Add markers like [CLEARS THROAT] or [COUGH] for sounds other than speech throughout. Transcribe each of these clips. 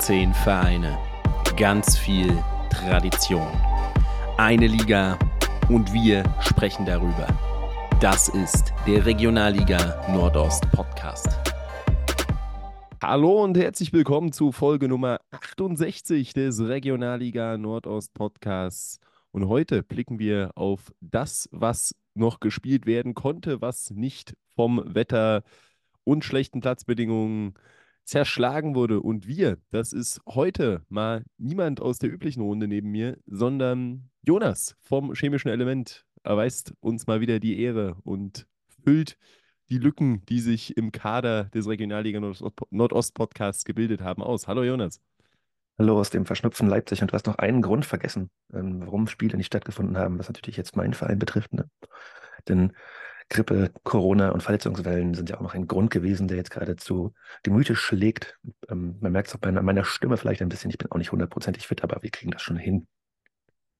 18 Vereine, ganz viel Tradition. Eine Liga und wir sprechen darüber. Das ist der Regionalliga Nordost Podcast. Hallo und herzlich willkommen zu Folge Nummer 68 des Regionalliga Nordost Podcasts. Und heute blicken wir auf das, was noch gespielt werden konnte, was nicht vom Wetter und schlechten Platzbedingungen zerschlagen wurde. Und wir, das ist heute mal niemand aus der üblichen Runde neben mir, sondern Jonas vom chemischen Element erweist uns mal wieder die Ehre und füllt die Lücken, die sich im Kader des Regionalliga Nordost-Podcasts gebildet haben, aus. Hallo Jonas. Hallo aus dem verschnupften Leipzig. Und du hast noch einen Grund vergessen, ähm, warum Spiele nicht stattgefunden haben, was natürlich jetzt meinen Verein betrifft. Ne? Denn Grippe, Corona und Verletzungswellen sind ja auch noch ein Grund gewesen, der jetzt gerade zu Gemüte schlägt. Ähm, man merkt es auch bei meiner Stimme vielleicht ein bisschen. Ich bin auch nicht hundertprozentig fit, aber wir kriegen das schon hin.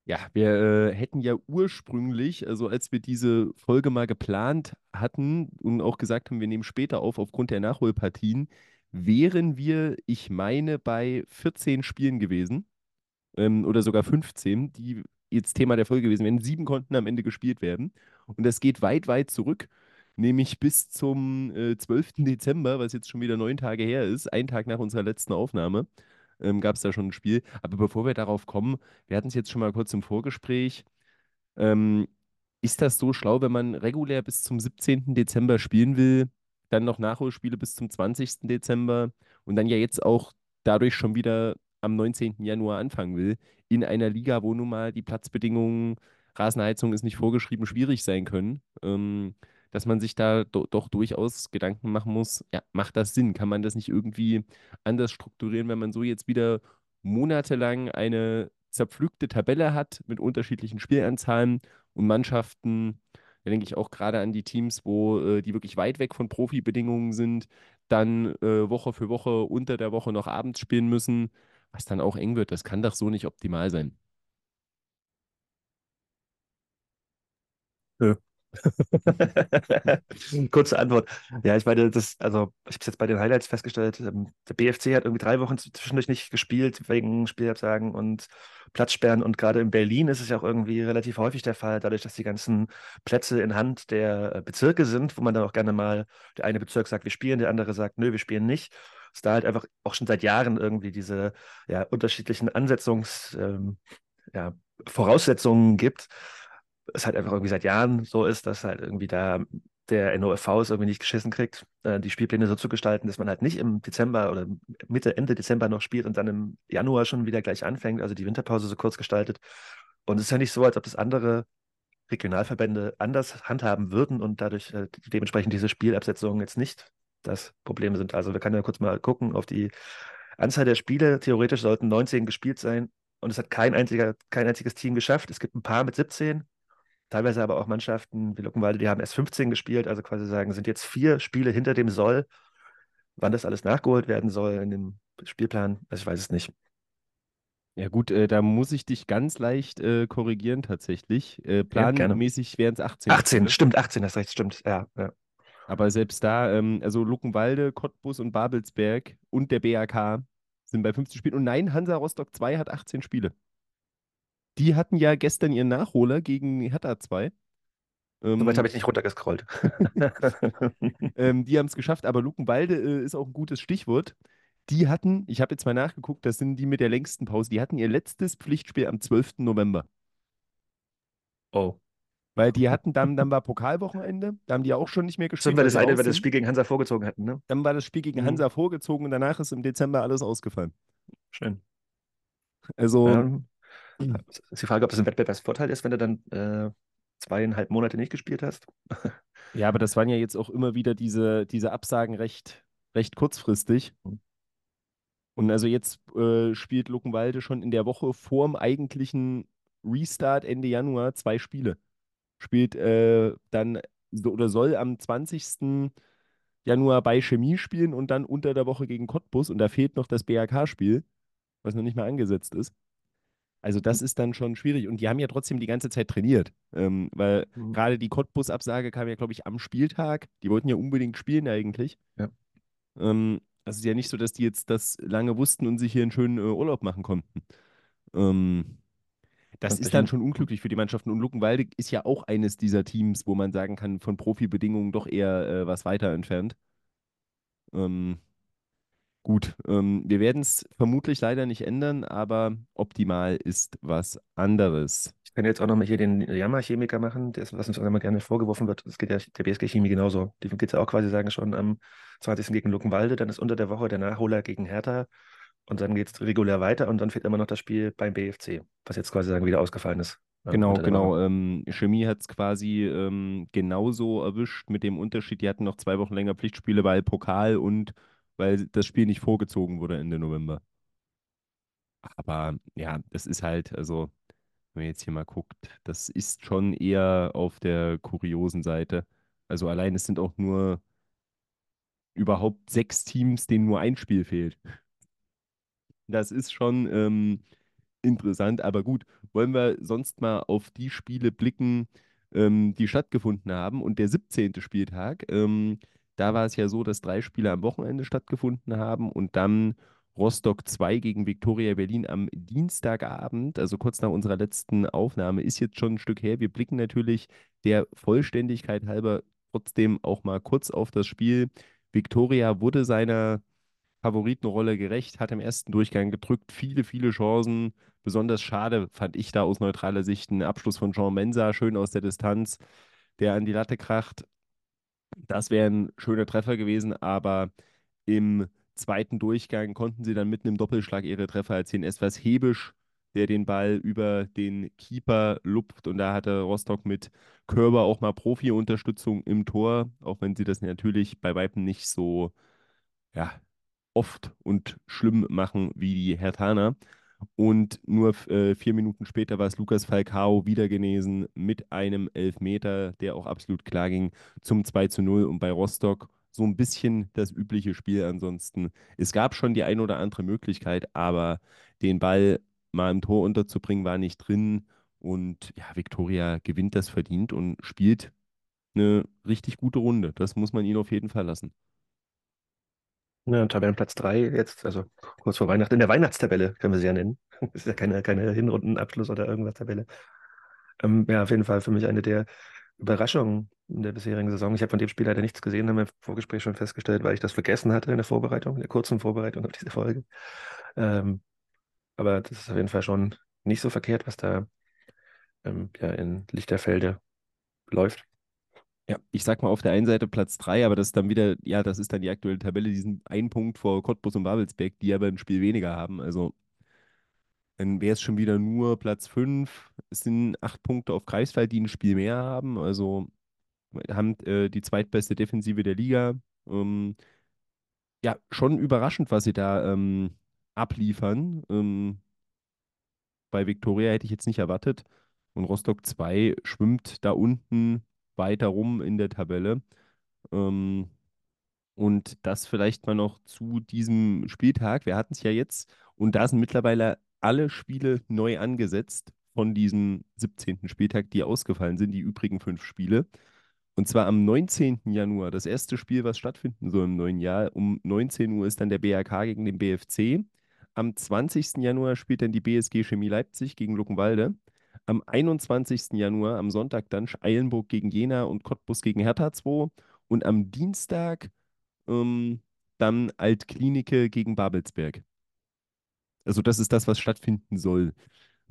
Ja, wir äh, hätten ja ursprünglich, also als wir diese Folge mal geplant hatten und auch gesagt haben, wir nehmen später auf aufgrund der Nachholpartien, wären wir, ich meine, bei 14 Spielen gewesen ähm, oder sogar 15, die jetzt Thema der Folge gewesen wären. Sieben konnten am Ende gespielt werden. Und das geht weit, weit zurück, nämlich bis zum äh, 12. Dezember, was jetzt schon wieder neun Tage her ist, ein Tag nach unserer letzten Aufnahme, ähm, gab es da schon ein Spiel. Aber bevor wir darauf kommen, wir hatten es jetzt schon mal kurz im Vorgespräch. Ähm, ist das so schlau, wenn man regulär bis zum 17. Dezember spielen will, dann noch Nachholspiele bis zum 20. Dezember und dann ja jetzt auch dadurch schon wieder am 19. Januar anfangen will, in einer Liga, wo nun mal die Platzbedingungen, Rasenheizung ist nicht vorgeschrieben, schwierig sein können, ähm, dass man sich da do doch durchaus Gedanken machen muss, ja, macht das Sinn? Kann man das nicht irgendwie anders strukturieren, wenn man so jetzt wieder monatelang eine zerpflückte Tabelle hat mit unterschiedlichen Spielanzahlen und Mannschaften, da denke ich auch gerade an die Teams, wo äh, die wirklich weit weg von Profibedingungen sind, dann äh, Woche für Woche unter der Woche noch abends spielen müssen was dann auch eng wird. Das kann doch so nicht optimal sein. Nö. [LAUGHS] Kurze Antwort. Ja, ich meine, das, also ich habe es jetzt bei den Highlights festgestellt, ähm, der BFC hat irgendwie drei Wochen zwischendurch nicht gespielt wegen Spielabsagen und Platzsperren und gerade in Berlin ist es ja auch irgendwie relativ häufig der Fall, dadurch, dass die ganzen Plätze in Hand der äh, Bezirke sind, wo man dann auch gerne mal, der eine Bezirk sagt, wir spielen, der andere sagt, nö, wir spielen nicht es da halt einfach auch schon seit Jahren irgendwie diese ja, unterschiedlichen Ansetzungs, ähm, ja, Voraussetzungen gibt. Es halt einfach irgendwie seit Jahren so ist, dass halt irgendwie da der NOFV es irgendwie nicht geschissen kriegt, äh, die Spielpläne so zu gestalten, dass man halt nicht im Dezember oder Mitte, Ende Dezember noch spielt und dann im Januar schon wieder gleich anfängt, also die Winterpause so kurz gestaltet. Und es ist ja nicht so, als ob das andere Regionalverbände anders handhaben würden und dadurch äh, dementsprechend diese Spielabsetzungen jetzt nicht das Problem sind. Also wir können ja kurz mal gucken auf die Anzahl der Spiele. Theoretisch sollten 19 gespielt sein und es hat kein, einziger, kein einziges Team geschafft. Es gibt ein paar mit 17, teilweise aber auch Mannschaften wie Luckenwalde, die haben erst 15 gespielt, also quasi sagen, sind jetzt vier Spiele hinter dem Soll. Wann das alles nachgeholt werden soll in dem Spielplan, also ich weiß es nicht. Ja gut, äh, da muss ich dich ganz leicht äh, korrigieren tatsächlich. Äh, planmäßig wären es 18. 18, stimmt, 18, das recht, stimmt, ja. ja. Aber selbst da, ähm, also Luckenwalde, Cottbus und Babelsberg und der BAK sind bei 15 Spielen. Und nein, Hansa Rostock 2 hat 18 Spiele. Die hatten ja gestern ihren Nachholer gegen Hertha 2. Ähm, Soweit habe ich nicht runtergescrollt. [LAUGHS] [LAUGHS] ähm, die haben es geschafft, aber Luckenwalde äh, ist auch ein gutes Stichwort. Die hatten, ich habe jetzt mal nachgeguckt, das sind die mit der längsten Pause, die hatten ihr letztes Pflichtspiel am 12. November. Oh. Weil die hatten dann, dann war Pokalwochenende, da haben die auch schon nicht mehr gespielt. Stimmt, weil das eine, weil das Spiel gegen Hansa vorgezogen hatten, ne? Dann war das Spiel gegen mhm. Hansa vorgezogen und danach ist im Dezember alles ausgefallen. Schön. Also. Ja, ist die Frage, ob das ein Wettbewerbsvorteil ist, wenn du dann äh, zweieinhalb Monate nicht gespielt hast. [LAUGHS] ja, aber das waren ja jetzt auch immer wieder diese, diese Absagen recht, recht kurzfristig. Mhm. Und also jetzt äh, spielt Luckenwalde schon in der Woche vor dem eigentlichen Restart Ende Januar zwei Spiele spielt äh, dann oder soll am 20. Januar bei Chemie spielen und dann unter der Woche gegen Cottbus und da fehlt noch das BAK-Spiel, was noch nicht mal angesetzt ist. Also das ist dann schon schwierig. Und die haben ja trotzdem die ganze Zeit trainiert. Ähm, weil mhm. gerade die Cottbus-Absage kam ja, glaube ich, am Spieltag. Die wollten ja unbedingt spielen eigentlich. Ja. Ähm, Also es ist ja nicht so, dass die jetzt das lange wussten und sich hier einen schönen äh, Urlaub machen konnten. Ähm, das ist dann schon unglücklich für die Mannschaften. Und Luckenwalde ist ja auch eines dieser Teams, wo man sagen kann, von Profibedingungen doch eher äh, was weiter entfernt. Ähm, gut, ähm, wir werden es vermutlich leider nicht ändern, aber optimal ist was anderes. ich kann jetzt auch noch mal hier den Jammerchemiker machen, das, was uns auch immer gerne vorgeworfen wird. Das geht ja der BSG Chemie genauso. Die geht es ja auch quasi, sagen schon, am 20. gegen Luckenwalde, dann ist unter der Woche der Nachholer gegen Hertha und dann geht es regulär weiter und dann fehlt immer noch das Spiel beim BFC, was jetzt quasi sagen wieder ausgefallen ist. Genau, genau. Ähm, Chemie hat es quasi ähm, genauso erwischt mit dem Unterschied, die hatten noch zwei Wochen länger Pflichtspiele, weil Pokal und weil das Spiel nicht vorgezogen wurde Ende November. Aber ja, das ist halt, also, wenn man jetzt hier mal guckt, das ist schon eher auf der kuriosen Seite. Also allein es sind auch nur überhaupt sechs Teams, denen nur ein Spiel fehlt. Das ist schon ähm, interessant, aber gut, wollen wir sonst mal auf die Spiele blicken, ähm, die stattgefunden haben. Und der 17. Spieltag, ähm, da war es ja so, dass drei Spiele am Wochenende stattgefunden haben und dann Rostock 2 gegen Viktoria Berlin am Dienstagabend, also kurz nach unserer letzten Aufnahme, ist jetzt schon ein Stück her. Wir blicken natürlich der Vollständigkeit halber trotzdem auch mal kurz auf das Spiel. Viktoria wurde seiner Favoritenrolle gerecht, hat im ersten Durchgang gedrückt, viele, viele Chancen. Besonders schade fand ich da aus neutraler Sicht einen Abschluss von Jean Mensa, schön aus der Distanz, der an die Latte kracht. Das wäre ein schöner Treffer gewesen, aber im zweiten Durchgang konnten sie dann mitten im Doppelschlag ihre Treffer erzielen. Es war Hebisch, der den Ball über den Keeper lupft und da hatte Rostock mit Körber auch mal Profi-Unterstützung im Tor, auch wenn sie das natürlich bei Weitem nicht so ja, oft und schlimm machen wie die Hertaner. Und nur äh, vier Minuten später war es Lukas Falcao wieder genesen mit einem Elfmeter, der auch absolut klar ging, zum 2 zu 0. Und bei Rostock so ein bisschen das übliche Spiel ansonsten. Es gab schon die eine oder andere Möglichkeit, aber den Ball mal im Tor unterzubringen war nicht drin. Und ja, Viktoria gewinnt das verdient und spielt eine richtig gute Runde. Das muss man ihnen auf jeden Fall lassen. Ja, Tabellenplatz 3 jetzt, also kurz vor Weihnachten, in der Weihnachtstabelle können wir sie ja nennen. Das [LAUGHS] ist ja keine, keine Hinrundenabschluss oder irgendwas Tabelle. Ähm, ja, auf jeden Fall für mich eine der Überraschungen in der bisherigen Saison. Ich habe von dem Spiel leider nichts gesehen, haben wir im Vorgespräch schon festgestellt, weil ich das vergessen hatte in der Vorbereitung, in der kurzen Vorbereitung auf diese Folge. Ähm, aber das ist auf jeden Fall schon nicht so verkehrt, was da ähm, ja, in Lichterfelde läuft. Ja, ich sag mal auf der einen Seite Platz 3, aber das ist dann wieder, ja, das ist dann die aktuelle Tabelle, die sind ein Punkt vor Cottbus und Babelsberg, die aber ein Spiel weniger haben. Also dann wäre es schon wieder nur Platz 5. Es sind acht Punkte auf Greifswald, die ein Spiel mehr haben. Also haben äh, die zweitbeste Defensive der Liga. Ähm, ja, schon überraschend, was sie da ähm, abliefern. Ähm, bei Viktoria hätte ich jetzt nicht erwartet. Und Rostock 2 schwimmt da unten weiter rum in der Tabelle. Ähm, und das vielleicht mal noch zu diesem Spieltag. Wir hatten es ja jetzt und da sind mittlerweile alle Spiele neu angesetzt von diesem 17. Spieltag, die ausgefallen sind, die übrigen fünf Spiele. Und zwar am 19. Januar, das erste Spiel, was stattfinden soll im neuen Jahr. Um 19 Uhr ist dann der BRK gegen den BFC. Am 20. Januar spielt dann die BSG Chemie Leipzig gegen Luckenwalde. Am 21. Januar, am Sonntag dann Eilenburg gegen Jena und Cottbus gegen Hertha 2. Und am Dienstag ähm, dann Altklinike gegen Babelsberg. Also das ist das, was stattfinden soll.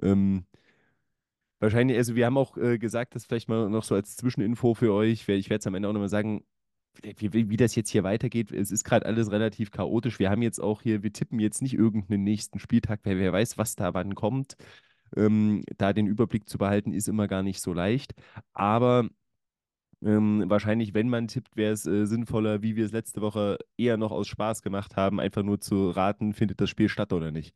Ähm, wahrscheinlich, also wir haben auch äh, gesagt, das vielleicht mal noch so als Zwischeninfo für euch. Ich werde es am Ende auch nochmal sagen, wie, wie, das jetzt hier weitergeht. Es ist gerade alles relativ chaotisch. Wir haben jetzt auch hier, wir tippen jetzt nicht irgendeinen nächsten Spieltag, weil wer weiß, was da wann kommt. Ähm, da den Überblick zu behalten, ist immer gar nicht so leicht. Aber ähm, wahrscheinlich, wenn man tippt, wäre es äh, sinnvoller, wie wir es letzte Woche eher noch aus Spaß gemacht haben, einfach nur zu raten, findet das Spiel statt oder nicht.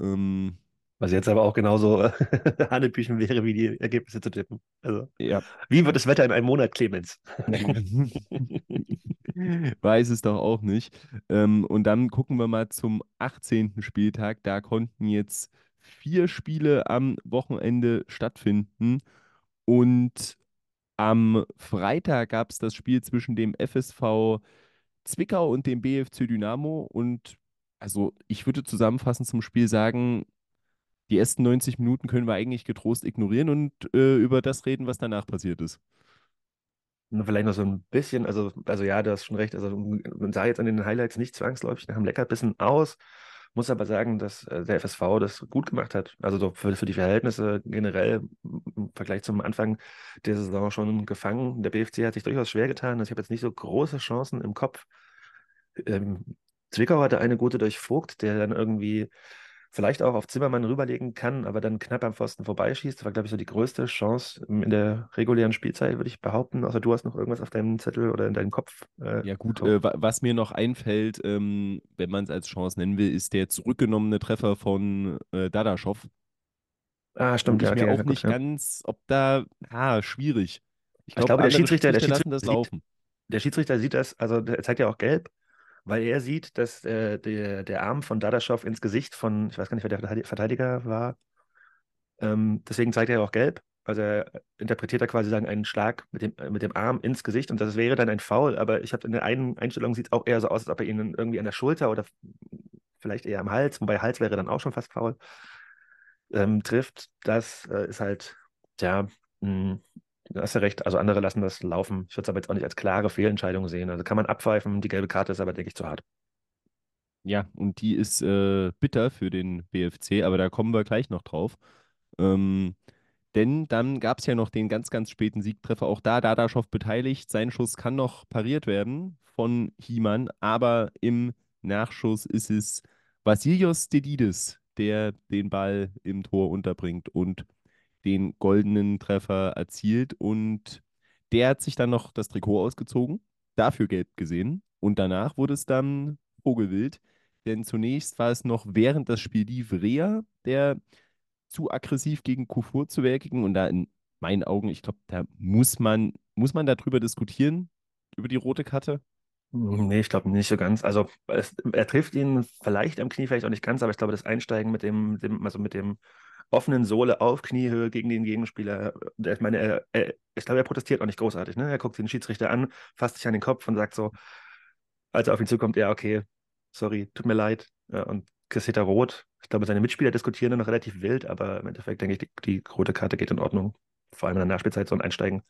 Ähm, Was jetzt aber auch genauso äh, [LAUGHS] Hanebüchen wäre, wie die Ergebnisse zu tippen. Also, ja. wie wird das Wetter in einem Monat, Clemens? [LAUGHS] Weiß es doch auch nicht. Ähm, und dann gucken wir mal zum 18. Spieltag. Da konnten jetzt vier Spiele am Wochenende stattfinden. Und am Freitag gab es das Spiel zwischen dem FSV Zwickau und dem BFC Dynamo. Und also ich würde zusammenfassend zum Spiel sagen, die ersten 90 Minuten können wir eigentlich getrost ignorieren und äh, über das reden, was danach passiert ist. Vielleicht noch so ein bisschen, also, also ja, du hast schon recht, also man sah jetzt an den Highlights nicht zwangsläufig nach einem Leckerbissen aus, muss aber sagen, dass äh, der FSV das gut gemacht hat. Also so für, für die Verhältnisse generell im Vergleich zum Anfang der Saison schon gefangen. Der BFC hat sich durchaus schwer getan. Also ich habe jetzt nicht so große Chancen im Kopf. Ähm, Zwickau hatte eine gute durch Vogt, der dann irgendwie vielleicht auch auf Zimmermann rüberlegen kann, aber dann knapp am Pfosten vorbeischießt. Das war, glaube ich, so die größte Chance in der regulären Spielzeit, würde ich behaupten. Außer du hast noch irgendwas auf deinem Zettel oder in deinem Kopf. Äh, ja, gut, äh, was mir noch einfällt, ähm, wenn man es als Chance nennen will, ist der zurückgenommene Treffer von äh, Dadaschow. Ah, stimmt, ja. Ich mir auch nicht gut, ganz, ob da, ah, schwierig. Ich, glaub, ich glaube, der Schiedsrichter, der Schiedsrichter, das laufen. der Schiedsrichter sieht das, also der zeigt ja auch gelb weil er sieht, dass äh, der, der Arm von Dadaschow ins Gesicht von, ich weiß gar nicht, wer der Verteidiger war. Ähm, deswegen zeigt er auch gelb. Also er interpretiert da quasi sagen, einen Schlag mit dem, äh, mit dem Arm ins Gesicht und das wäre dann ein Foul, aber ich habe in der einen Einstellung sieht es auch eher so aus, als ob er ihn irgendwie an der Schulter oder vielleicht eher am Hals, wobei Hals wäre dann auch schon fast faul, ähm, trifft. Das äh, ist halt, ja, mh, Du hast ja recht, also andere lassen das laufen. Ich würde es aber jetzt auch nicht als klare Fehlentscheidung sehen. Also kann man abpfeifen, die gelbe Karte ist aber, denke ich, zu hart. Ja, und die ist äh, bitter für den BFC, aber da kommen wir gleich noch drauf. Ähm, denn dann gab es ja noch den ganz, ganz späten Siegtreffer. Auch da Dadaschow beteiligt. Sein Schuss kann noch pariert werden von Hiemann, aber im Nachschuss ist es Vasilios Dedidis, der den Ball im Tor unterbringt und den goldenen Treffer erzielt und der hat sich dann noch das Trikot ausgezogen, dafür gelb gesehen und danach wurde es dann Vogelwild, denn zunächst war es noch während das Spiel lief Rea, der zu aggressiv gegen Kufur zu werkigen und da in meinen Augen, ich glaube, da muss man, muss man darüber diskutieren, über die rote Karte. Nee, ich glaube nicht so ganz. Also es, er trifft ihn vielleicht am Knie, vielleicht auch nicht ganz, aber ich glaube, das Einsteigen mit dem, dem also mit dem offenen Sohle auf Kniehöhe gegen den Gegenspieler. Ich meine, er, er, ich glaube, er protestiert auch nicht großartig. Ne? Er guckt den Schiedsrichter an, fasst sich an den Kopf und sagt so, als er auf ihn zukommt, ja, okay, sorry, tut mir leid. Und kassiert er rot. Ich glaube, seine Mitspieler diskutieren dann noch relativ wild, aber im Endeffekt denke ich, die, die rote Karte geht in Ordnung. Vor allem in der Nachspielzeit so ein Einsteigen.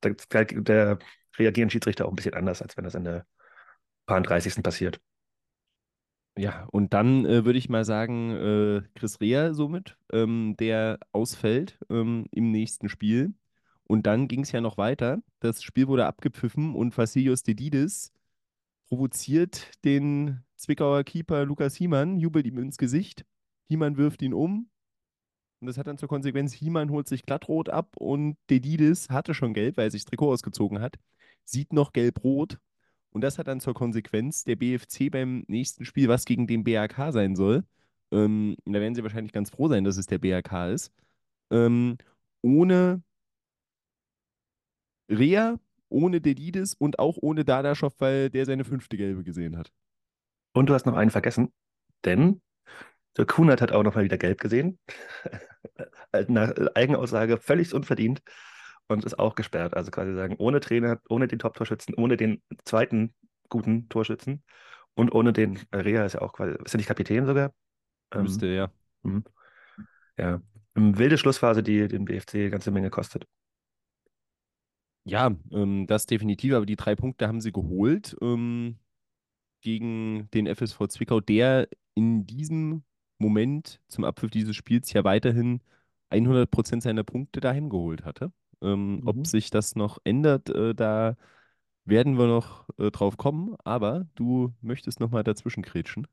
Da, da reagieren Schiedsrichter auch ein bisschen anders, als wenn das in der paar 30. passiert. Ja, und dann äh, würde ich mal sagen, äh, Chris Rea somit, ähm, der ausfällt ähm, im nächsten Spiel. Und dann ging es ja noch weiter. Das Spiel wurde abgepfiffen und Vassilios Dedidis provoziert den Zwickauer Keeper Lukas Hiemann, jubelt ihm ins Gesicht. Hiemann wirft ihn um. Und das hat dann zur Konsequenz, Hiemann holt sich glattrot ab und Dedidis hatte schon gelb, weil er sich das Trikot ausgezogen hat, sieht noch gelb-rot und das hat dann zur Konsequenz, der BFC beim nächsten Spiel, was gegen den BAK sein soll, ähm, da werden sie wahrscheinlich ganz froh sein, dass es der BAK ist, ähm, ohne Rea, ohne Dedidis und auch ohne Dadaschow, weil der seine fünfte Gelbe gesehen hat. Und du hast noch einen vergessen, denn der Kunert hat auch noch mal wieder gelb gesehen. [LAUGHS] Nach Eigenaussage völlig unverdient und ist auch gesperrt. Also quasi sagen, ohne Trainer, ohne den Top-Torschützen, ohne den zweiten guten Torschützen und ohne den Rea ist ja auch quasi, ist ja nicht Kapitän sogar? Ähm, Müsste, ja. Mh. Ja. Eine wilde Schlussphase, die den BFC eine ganze Menge kostet. Ja, ähm, das definitiv, aber die drei Punkte haben sie geholt ähm, gegen den FSV Zwickau, der in diesem Moment zum Abpfiff dieses Spiels ja weiterhin 100% seiner Punkte dahin geholt hatte. Ähm, mhm. Ob sich das noch ändert, äh, da werden wir noch äh, drauf kommen, aber du möchtest noch mal dazwischen kretschen.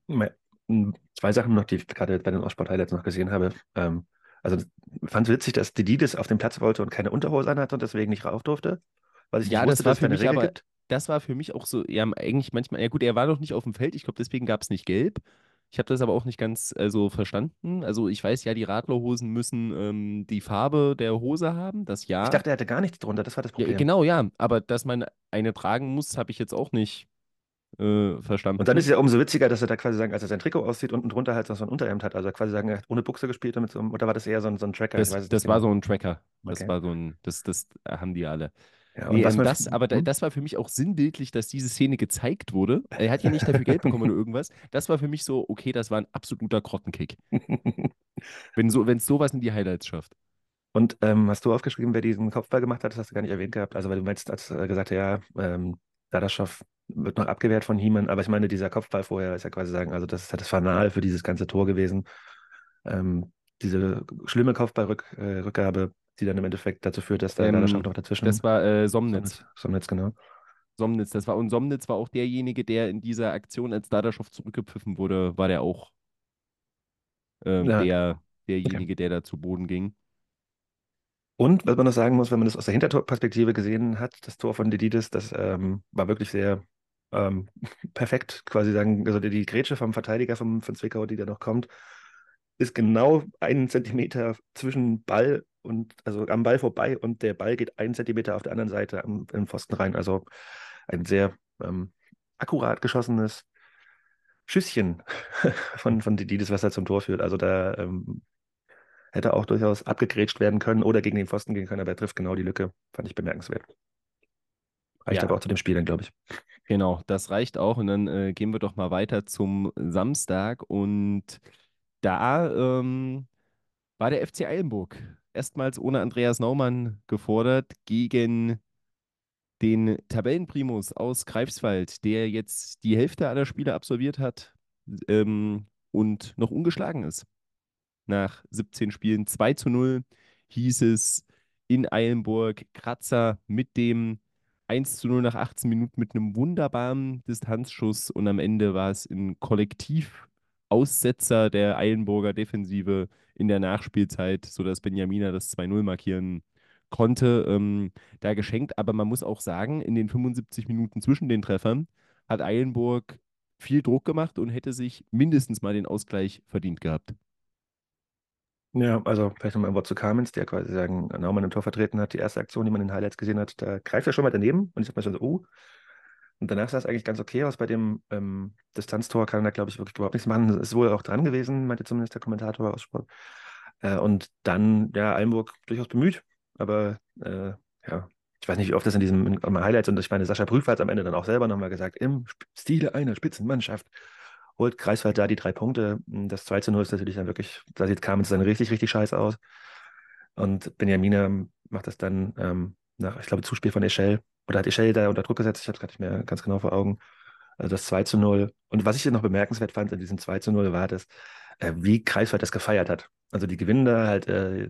Zwei Sachen noch, die ich gerade bei den Ostsport-Highlights noch gesehen habe. Ähm, also fand es witzig, dass Dididis auf dem Platz wollte und keine Unterhose anhatte und deswegen nicht rauf durfte. Was ich ja, wusste, das war für mich aber, gibt. das war für mich auch so, ja, eigentlich manchmal, ja gut, er war noch nicht auf dem Feld, ich glaube, deswegen gab es nicht gelb. Ich habe das aber auch nicht ganz also verstanden. Also ich weiß ja, die Radlerhosen müssen ähm, die Farbe der Hose haben, das ja. Ich dachte, er hatte gar nichts drunter, das war das Problem. Ja, genau, ja. Aber dass man eine tragen muss, habe ich jetzt auch nicht äh, verstanden. Und dann ist es ja umso witziger, dass er da quasi sagen, als er sein Trikot aussieht, unten drunter halt so ein Unterhemd hat. Also quasi sagen, er hat ohne Buchse gespielt mit so oder war das eher so ein, so ein Tracker? Das, das war genau. so ein Tracker. Das okay. war so ein, das, das haben die alle. Ja, und Nee, ähm, das, aber da, Hm? das war für mich auch sinnbildlich, dass diese Szene gezeigt wurde. Er hat ja nicht dafür Geld bekommen oder irgendwas. Das war für mich so, okay, das war ein absoluter Grottenkick. [LAUGHS] Wenn so, es sowas in die Highlights schafft. Und ähm, hast du aufgeschrieben, wer diesen Kopfball gemacht hat? Das hast du gar nicht erwähnt gehabt. Also, weil du meinst, als er gesagt ja, ähm, Dadaschow wird noch abgewehrt von Hiemann, aber ich meine, dieser Kopfball vorher ist ja quasi sagen, also das ist ja das Fanal für dieses ganze Tor gewesen. Ähm, diese schlimme Kopfballrückgabe, die dann im Endeffekt dazu führt, dass der Ähm, noch dazwischen. das war äh, Somnitz. Somnitz, genau. Somnitz, das war, und Somnitz war auch derjenige, der in dieser Aktion, als Dadaschow zurückgepfiffen wurde, war der auch ähm, Ja, der, okay. derjenige, der da zu Boden ging. Und was man noch sagen muss, wenn man das aus der Hintertorperspektive gesehen hat, das Tor von Dedidis, das ähm, war wirklich sehr ähm, [LAUGHS] perfekt, quasi sagen, also die, die Grätsche vom Verteidiger vom, von Zwickau, die da noch kommt, ist genau einen Zentimeter zwischen Ball und, also am Ball vorbei und der Ball geht einen Zentimeter auf der anderen Seite am, im Pfosten rein. Also ein sehr ähm, akkurat geschossenes Schüsschen [LAUGHS] von, von Dedidis, was da zum Tor führt. Also da ähm, hätte auch durchaus abgegrätscht werden können oder gegen den Pfosten gehen können, aber er trifft genau die Lücke. Fand ich bemerkenswert. Reicht Ja. aber auch zu dem Spiel dann, glaube ich. Genau, das reicht auch. Und dann äh, gehen wir doch mal weiter zum Samstag. Und da ähm, war der FC Eilenburg erstmals ohne Andreas Naumann gefordert gegen den Tabellenprimus aus Greifswald, der jetzt die Hälfte aller Spiele absolviert hat ähm, und noch ungeschlagen ist. Nach 17 Spielen 2 zu 0 hieß es in Eilenburg Kratzer mit dem 1 zu 0 nach 18 Minuten mit einem wunderbaren Distanzschuss und am Ende war es ein Kollektivaussetzer der Eilenburger Defensive in der Nachspielzeit, sodass Benjamina das 2-0 markieren konnte. Ähm, da geschenkt, aber man muss auch sagen, in den 75 Minuten zwischen den Treffern hat Eilenburg viel Druck gemacht und hätte sich mindestens mal den Ausgleich verdient gehabt. Ja, also vielleicht nochmal ein Wort zu Kamens, der quasi sagen, Naumann im Tor vertreten hat. Die erste Aktion, die man in den Highlights gesehen hat, da greift er schon mal daneben und ich hab mir so, oh. Und danach sah es eigentlich ganz okay aus. Bei dem ähm, Distanztor kann er, glaube ich, wirklich überhaupt nichts machen. Ist wohl auch dran gewesen, meinte zumindest der Kommentator aus Sport. Äh, und dann, ja, Eilenburg durchaus bemüht, aber äh, ja, ich weiß nicht, wie oft das in diesem in, Highlights und ich meine, Sascha Prüfer hat es am Ende dann auch selber nochmal gesagt, im Stile einer Spitzenmannschaft holt Greifswald da die drei Punkte. Das 2 zu 0 ist natürlich dann wirklich, da sieht Kamens dann richtig, richtig scheiße aus. Und Benjamina macht das dann ähm, nach, ich glaube, Zuspiel von Eschel. Oder hat Eschel da unter Druck gesetzt? Ich habe es gerade nicht mehr ganz genau vor Augen. Also das 2 zu 0. Und was ich noch bemerkenswert fand in diesem 2 zu 0 war das, äh, wie Greifswald das gefeiert hat. Also die gewinnen da halt äh,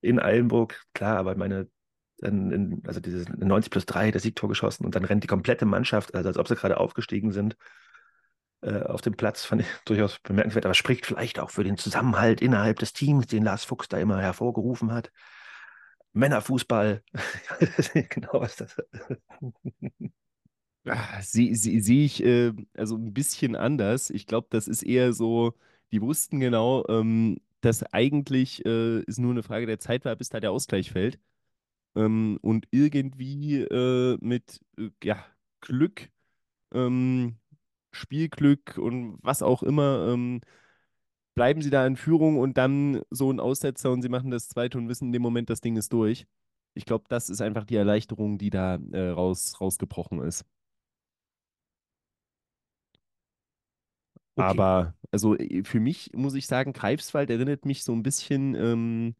in Eilenburg, klar, aber meine, in, in, also dieses 90 plus 3, das Siegtor geschossen und dann rennt die komplette Mannschaft, also als ob sie gerade aufgestiegen sind, äh, auf dem Platz, fand ich [LAUGHS] durchaus bemerkenswert, aber spricht vielleicht auch für den Zusammenhalt innerhalb des Teams, den Lars Fuchs da immer hervorgerufen hat. Männerfußball, [LAUGHS] genau was das Ah, Sehe seh, seh ich äh, also ein bisschen anders. Ich glaube, das ist eher so, die wussten genau, ähm, dass eigentlich äh, es nur eine Frage der Zeit war, bis da der Ausgleich fällt. Ähm, und irgendwie äh, mit äh, ja, Glück, ähm, Spielglück und was auch immer, ähm, bleiben sie da in Führung und dann so ein Aussetzer und sie machen das zweite und wissen in dem Moment, das Ding ist durch. Ich glaube, das ist einfach die Erleichterung, die da äh, raus, rausgebrochen ist. Okay. Aber also äh, für mich muss ich sagen, Greifswald erinnert mich so ein bisschen ähm,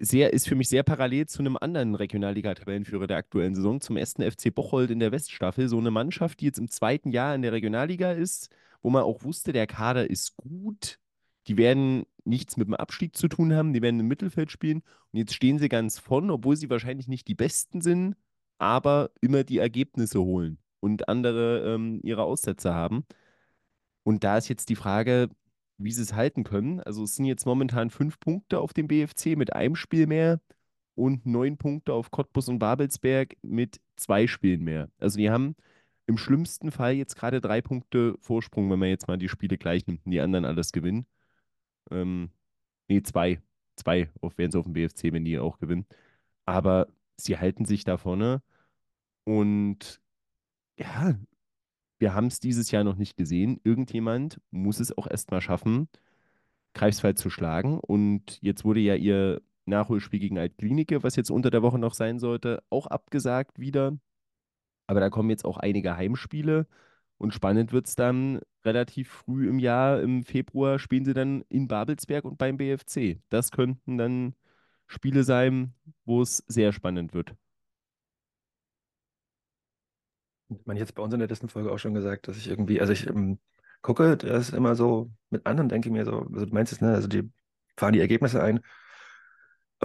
sehr, ist für mich sehr parallel zu einem anderen Regionalliga-Tabellenführer der aktuellen Saison, zum ersten FC Bocholt in der Weststaffel. So eine Mannschaft, die jetzt im zweiten Jahr in der Regionalliga ist, wo man auch wusste, der Kader ist gut. Die werden nichts mit dem Abstieg zu tun haben, die werden im Mittelfeld spielen. Und jetzt stehen sie ganz vorn, obwohl sie wahrscheinlich nicht die Besten sind, aber immer die Ergebnisse holen und andere ähm, ihre Aussätze haben. Und da ist jetzt die Frage, wie sie es halten können. Also es sind jetzt momentan fünf Punkte auf dem BFC mit einem Spiel mehr und neun Punkte auf Cottbus und Babelsberg mit zwei Spielen mehr. Also die haben im schlimmsten Fall jetzt gerade drei Punkte Vorsprung, wenn man jetzt mal die Spiele gleich nimmt und die anderen alles gewinnen. Ähm, nee, zwei. Zwei wären es auf dem BFC, wenn die auch gewinnen. Aber sie halten sich da vorne und ja, wir haben es dieses Jahr noch nicht gesehen. Irgendjemand muss es auch erstmal schaffen, Greifswald zu schlagen. Und jetzt wurde ja ihr Nachholspiel gegen Altklinike, was jetzt unter der Woche noch sein sollte, auch abgesagt wieder. Aber da kommen jetzt auch einige Heimspiele. Und spannend wird es dann relativ früh im Jahr, im Februar, spielen sie dann in Babelsberg und beim BFC. Das könnten dann Spiele sein, wo es sehr spannend wird. Ich meine, jetzt bei uns in der letzten Folge auch schon gesagt, dass ich irgendwie, also ich ähm, gucke das immer so mit an und denke mir so, also du meinst es, ne, also die fahren die Ergebnisse ein,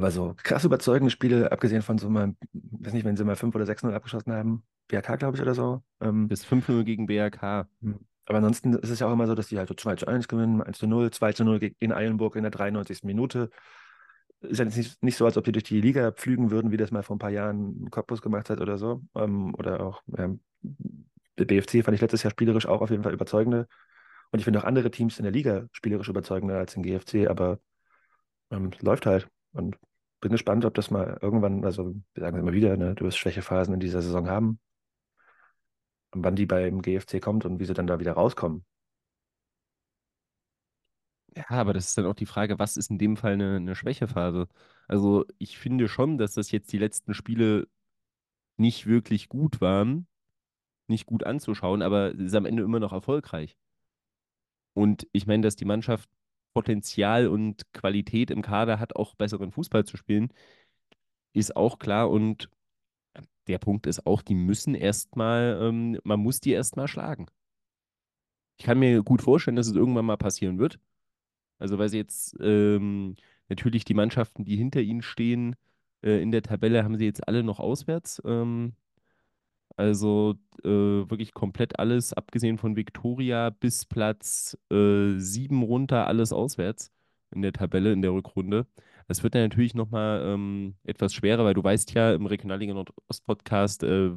aber so krass überzeugende Spiele, abgesehen von so mal, weiß nicht, wenn sie mal 5 oder 6-0 abgeschossen haben, BRK, glaube ich, oder so. Ähm, Bis 5-0 gegen BRK. hm. aber ansonsten ist es ja auch immer so, dass die halt so 2 zu 1 gewinnen, 1 zu 0, 2 zu 0 in Eilenburg in der 93. Minute. Ist ja jetzt nicht, nicht so, als ob die durch die Liga pflügen würden, wie das mal vor ein paar Jahren Cottbus gemacht hat oder so. Ähm, oder auch ähm, der BFC fand ich letztes Jahr spielerisch auch auf jeden Fall überzeugender. Und ich finde auch andere Teams in der Liga spielerisch überzeugender als den GFC, aber ähm, läuft halt. Und bin gespannt, ob das mal irgendwann, also wir sagen es immer wieder, ne, du wirst Schwächephasen in dieser Saison haben. Und wann die beim GFC kommt und wie sie dann da wieder rauskommen. Ja, aber das ist dann auch die Frage, was ist in dem Fall eine, eine Schwächephase? Also ich finde schon, dass das jetzt die letzten Spiele nicht wirklich gut waren, nicht gut anzuschauen, aber ist am Ende immer noch erfolgreich. Und ich meine, dass die Mannschaft Potenzial und Qualität im Kader hat, auch besseren Fußball zu spielen, ist auch klar. Und der Punkt ist auch, die müssen erstmal, ähm, man muss die erstmal schlagen. Ich kann mir gut vorstellen, dass es irgendwann mal passieren wird. Also weil sie jetzt ähm, natürlich die Mannschaften, die hinter ihnen stehen, äh, in der Tabelle haben sie jetzt alle noch auswärts. Ähm, also äh, wirklich komplett alles, abgesehen von Viktoria bis Platz äh, 7 runter, alles auswärts in der Tabelle, in der Rückrunde. Das wird dann natürlich nochmal ähm, etwas schwerer, weil du weißt ja, im Regionalliga Nordost-Podcast äh,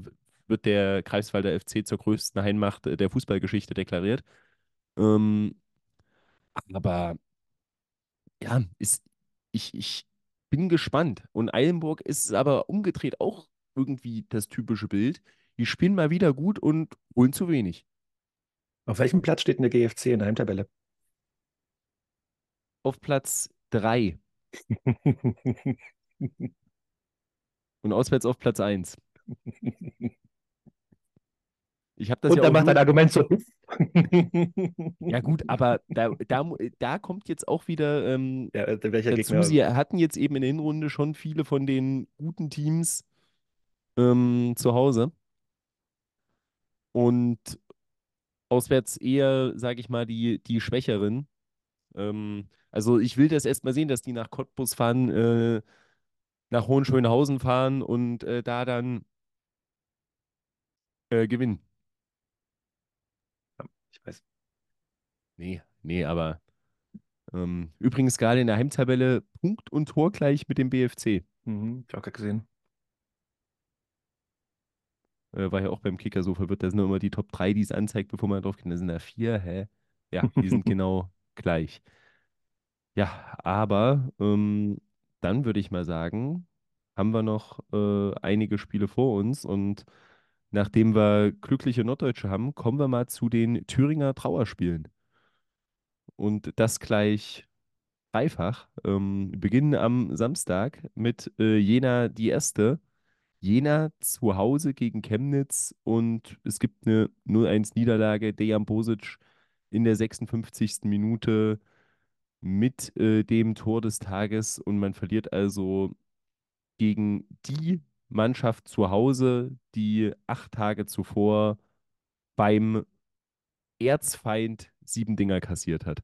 wird der Greifswalder FC zur größten Heimmacht der Fußballgeschichte deklariert. Ähm, aber ja, ist, ich, ich bin gespannt. Und Eilenburg ist aber umgedreht auch irgendwie das typische Bild. Die spielen mal wieder gut und holen zu wenig. Auf welchem Platz steht denn der GFC in der Heimtabelle? Auf Platz 3 [LAUGHS] und auswärts auf Platz 1. Ich habe das Und ja dann macht dein Argument so. [LAUGHS] Ja gut, aber da, da, da kommt jetzt auch wieder ähm, Ja, äh, welcher dazu, Gegner? sie hatten jetzt eben in der Hinrunde schon viele von den guten Teams ähm, zu Hause. Und auswärts eher, sage ich mal, die, die Schwächeren. Ähm, also ich will das erstmal sehen, dass die nach Cottbus fahren, äh, nach Hohenschönhausen fahren und äh, da dann äh, gewinnen. Ich weiß. Nee, nee, aber ähm, übrigens gerade in der Heimtabelle Punkt und Tor gleich mit dem BFC. Mhm, ich auch gerade gesehen. Äh, war ja auch beim Kicker so verwirrt. Da sind nur immer die Top 3, die es anzeigt, bevor man drauf geht. Da sind da vier, hä? Ja, die sind [LAUGHS] genau gleich. Ja, aber ähm, dann würde ich mal sagen, haben wir noch äh, einige Spiele vor uns und nachdem wir glückliche Norddeutsche haben, kommen wir mal zu den Thüringer Trauerspielen. Und das gleich dreifach. Ähm, beginnen am Samstag mit äh, Jena die erste. Jena zu Hause gegen Chemnitz und es gibt eine 0-1-Niederlage. Dejan Bosic in der 56. Minute mit äh, dem Tor des Tages und man verliert also gegen die Mannschaft zu Hause, die acht Tage zuvor beim Erzfeind sieben Dinger kassiert hat.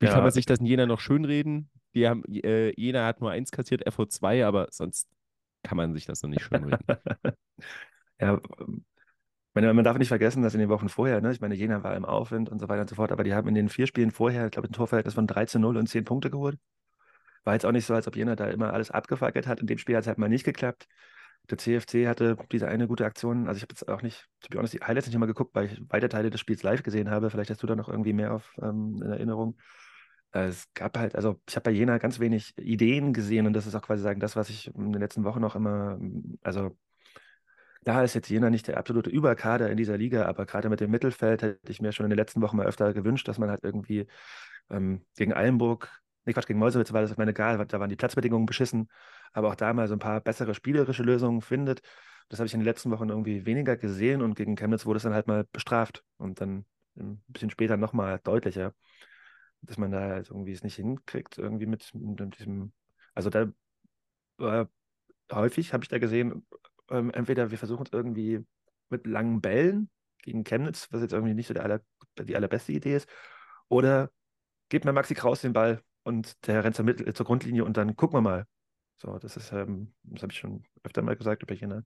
Wie kann Ja, man sich das in Jena noch schönreden? Die haben, äh, Jena hat nur eins kassiert, FO zwei, aber sonst kann man sich das noch nicht schönreden. [LAUGHS] ja, meine, man darf nicht vergessen, dass in den Wochen vorher, ne, ich meine, Jena war im Aufwind und so weiter und so fort, aber die haben in den vier Spielen vorher, ich glaube, ein Torverhältnis von 3 zu 0 und 10 Punkte geholt. War jetzt auch nicht so, als ob Jena da immer alles abgefackelt hat. In dem Spiel hat es halt mal nicht geklappt. Der CFC hatte diese eine gute Aktion. Also ich habe jetzt auch nicht, to be honest, die Highlights nicht mal geguckt, weil ich weite Teile des Spiels live gesehen habe. Vielleicht hast du da noch irgendwie mehr auf, ähm, in Erinnerung. Äh, Es gab halt, also ich habe bei Jena ganz wenig Ideen gesehen und das ist auch quasi sagen, das, was ich in den letzten Wochen noch immer, also da ist jetzt Jena nicht der absolute Überkader in dieser Liga, aber gerade mit dem Mittelfeld hätte ich mir schon in den letzten Wochen mal öfter gewünscht, dass man halt irgendwie ähm, gegen Eilenburg Nee, Quatsch, gegen Meuselwitz war das, meine, egal, da waren die Platzbedingungen beschissen, aber auch da mal so ein paar bessere spielerische Lösungen findet. Das habe ich in den letzten Wochen irgendwie weniger gesehen und gegen Chemnitz wurde es dann halt mal bestraft und dann ein bisschen später nochmal deutlicher, dass man da halt irgendwie es nicht hinkriegt, irgendwie mit, mit diesem, also da war häufig, habe ich da gesehen, ähm, entweder wir versuchen es irgendwie mit langen Bällen gegen Chemnitz, was jetzt irgendwie nicht so aller, die allerbeste Idee ist, oder gebt mir Maxi Kraus den Ball und der rennt zur, Mittel, zur Grundlinie und dann gucken wir mal. So, das ist, ähm, das habe ich schon öfter mal gesagt ne?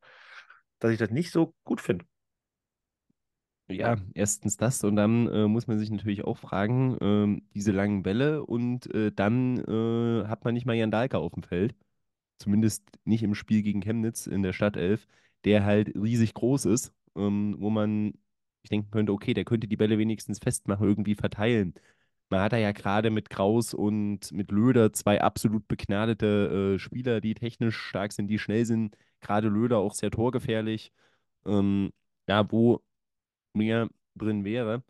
dass ich das nicht so gut finde. Ja, erstens das und dann äh, muss man sich natürlich auch fragen, ähm, diese langen Bälle und äh, dann äh, hat man nicht mal Jan Dahlke auf dem Feld, zumindest nicht im Spiel gegen Chemnitz in der Stadtelf, der halt riesig groß ist, ähm, wo man ich denken könnte, okay, der könnte die Bälle wenigstens festmachen, irgendwie verteilen. Man hat da ja gerade mit Kraus und mit Löder zwei absolut begnadete äh, Spieler, die technisch stark sind, die schnell sind. Gerade Löder auch sehr torgefährlich. Ähm, ja, wo mehr drin wäre.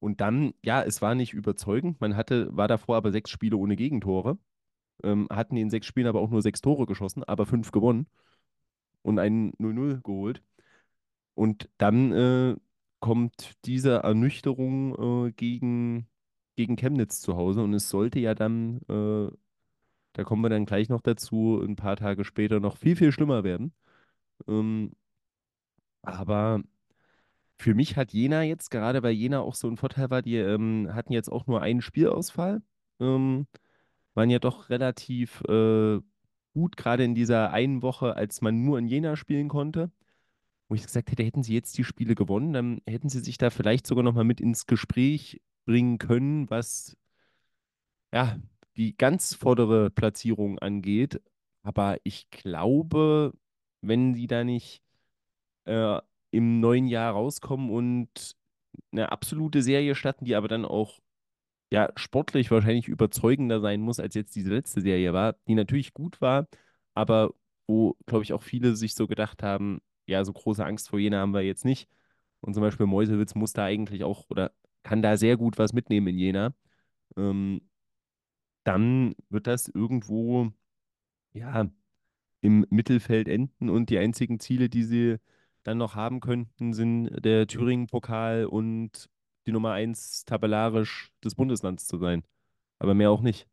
Und dann, ja, es war nicht überzeugend. Man hatte, war davor aber sechs Spiele ohne Gegentore. Ähm, hatten in sechs Spielen aber auch nur sechs Tore geschossen, aber fünf gewonnen und einen 0-0 geholt. Und dann äh, kommt diese Ernüchterung äh, gegen, gegen Chemnitz zu Hause und es sollte ja dann, äh, da kommen wir dann gleich noch dazu, ein paar Tage später noch viel, viel schlimmer werden. Ähm, aber für mich hat Jena jetzt, gerade weil Jena auch so ein Vorteil war, die ähm, hatten jetzt auch nur einen Spielausfall, ähm, waren ja doch relativ äh, gut, gerade in dieser einen Woche, als man nur in Jena spielen konnte. Wo ich gesagt hätte, hätten sie jetzt die Spiele gewonnen, dann hätten sie sich da vielleicht sogar nochmal mit ins Gespräch bringen können, was ja die ganz vordere Platzierung angeht. Aber ich glaube, wenn sie da nicht äh, im neuen Jahr rauskommen und eine absolute Serie starten, die aber dann auch ja sportlich wahrscheinlich überzeugender sein muss, als jetzt diese letzte Serie war, die natürlich gut war, aber wo, glaube ich, auch viele sich so gedacht haben, ja, so große Angst vor Jena haben wir jetzt nicht. Und zum Beispiel Meuselwitz muss da eigentlich auch oder kann da sehr gut was mitnehmen in Jena. Ähm, dann wird das irgendwo, ja, im Mittelfeld enden und die einzigen Ziele, die sie dann noch haben könnten, sind der Thüringen-Pokal und die Nummer 1 tabellarisch des Bundeslands zu sein. Aber mehr auch nicht.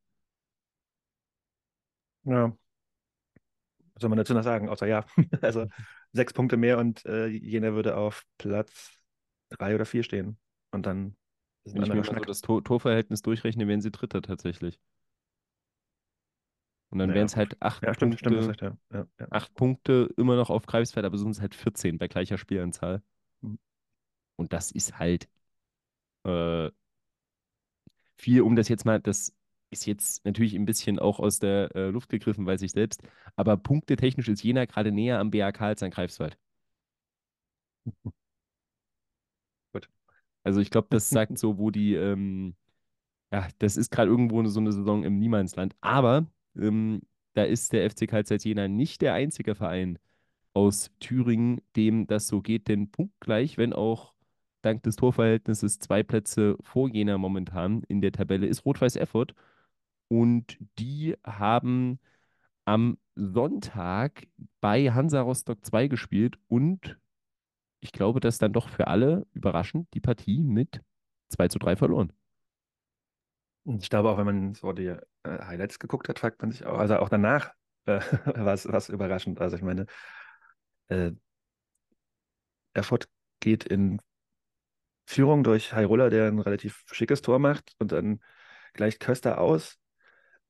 Ja. Was soll man dazu noch sagen? Außer ja. [LAUGHS] also sechs Punkte mehr und äh, jener würde auf Platz drei oder vier stehen. Und dann ist Wenn ich mir mal so das Tor Torverhältnis durchrechne, wären sie Dritter tatsächlich. Und dann naja, wären es halt acht ja, stimmt, Punkte, stimmt, ja. Ja, ja. acht Punkte immer noch auf Greifswald, aber sonst halt 14 bei gleicher Spielanzahl. Mhm. Und das ist halt äh, viel, um das jetzt mal, das ist jetzt natürlich ein bisschen auch aus der äh, Luft gegriffen, weiß ich selbst, aber punktetechnisch ist Jena gerade näher am BAK als an Greifswald. [LAUGHS] Gut. Also ich glaube, das sagt [LAUGHS] so, wo die, ähm, ja, das ist gerade irgendwo so eine Saison im Niemandsland. Aber ähm, da ist der FC Karl Jena nicht der einzige Verein aus Thüringen, dem das so geht, denn punktgleich, wenn auch dank des Torverhältnisses zwei Plätze vor Jena momentan in der Tabelle ist Rot-Weiß Erfurt und die haben am Sonntag bei Hansa Rostock 2 gespielt und ich glaube, dass dann doch für alle überraschend die Partie mit 2 zu 3 verloren. Ich glaube auch, wenn man so die äh, Highlights geguckt hat, fragt man sich auch, also auch danach äh, [LAUGHS] war es überraschend. Also ich meine, äh, Erfurt geht in Führung durch Hairola, der ein relativ schickes Tor macht und dann gleicht Köster aus.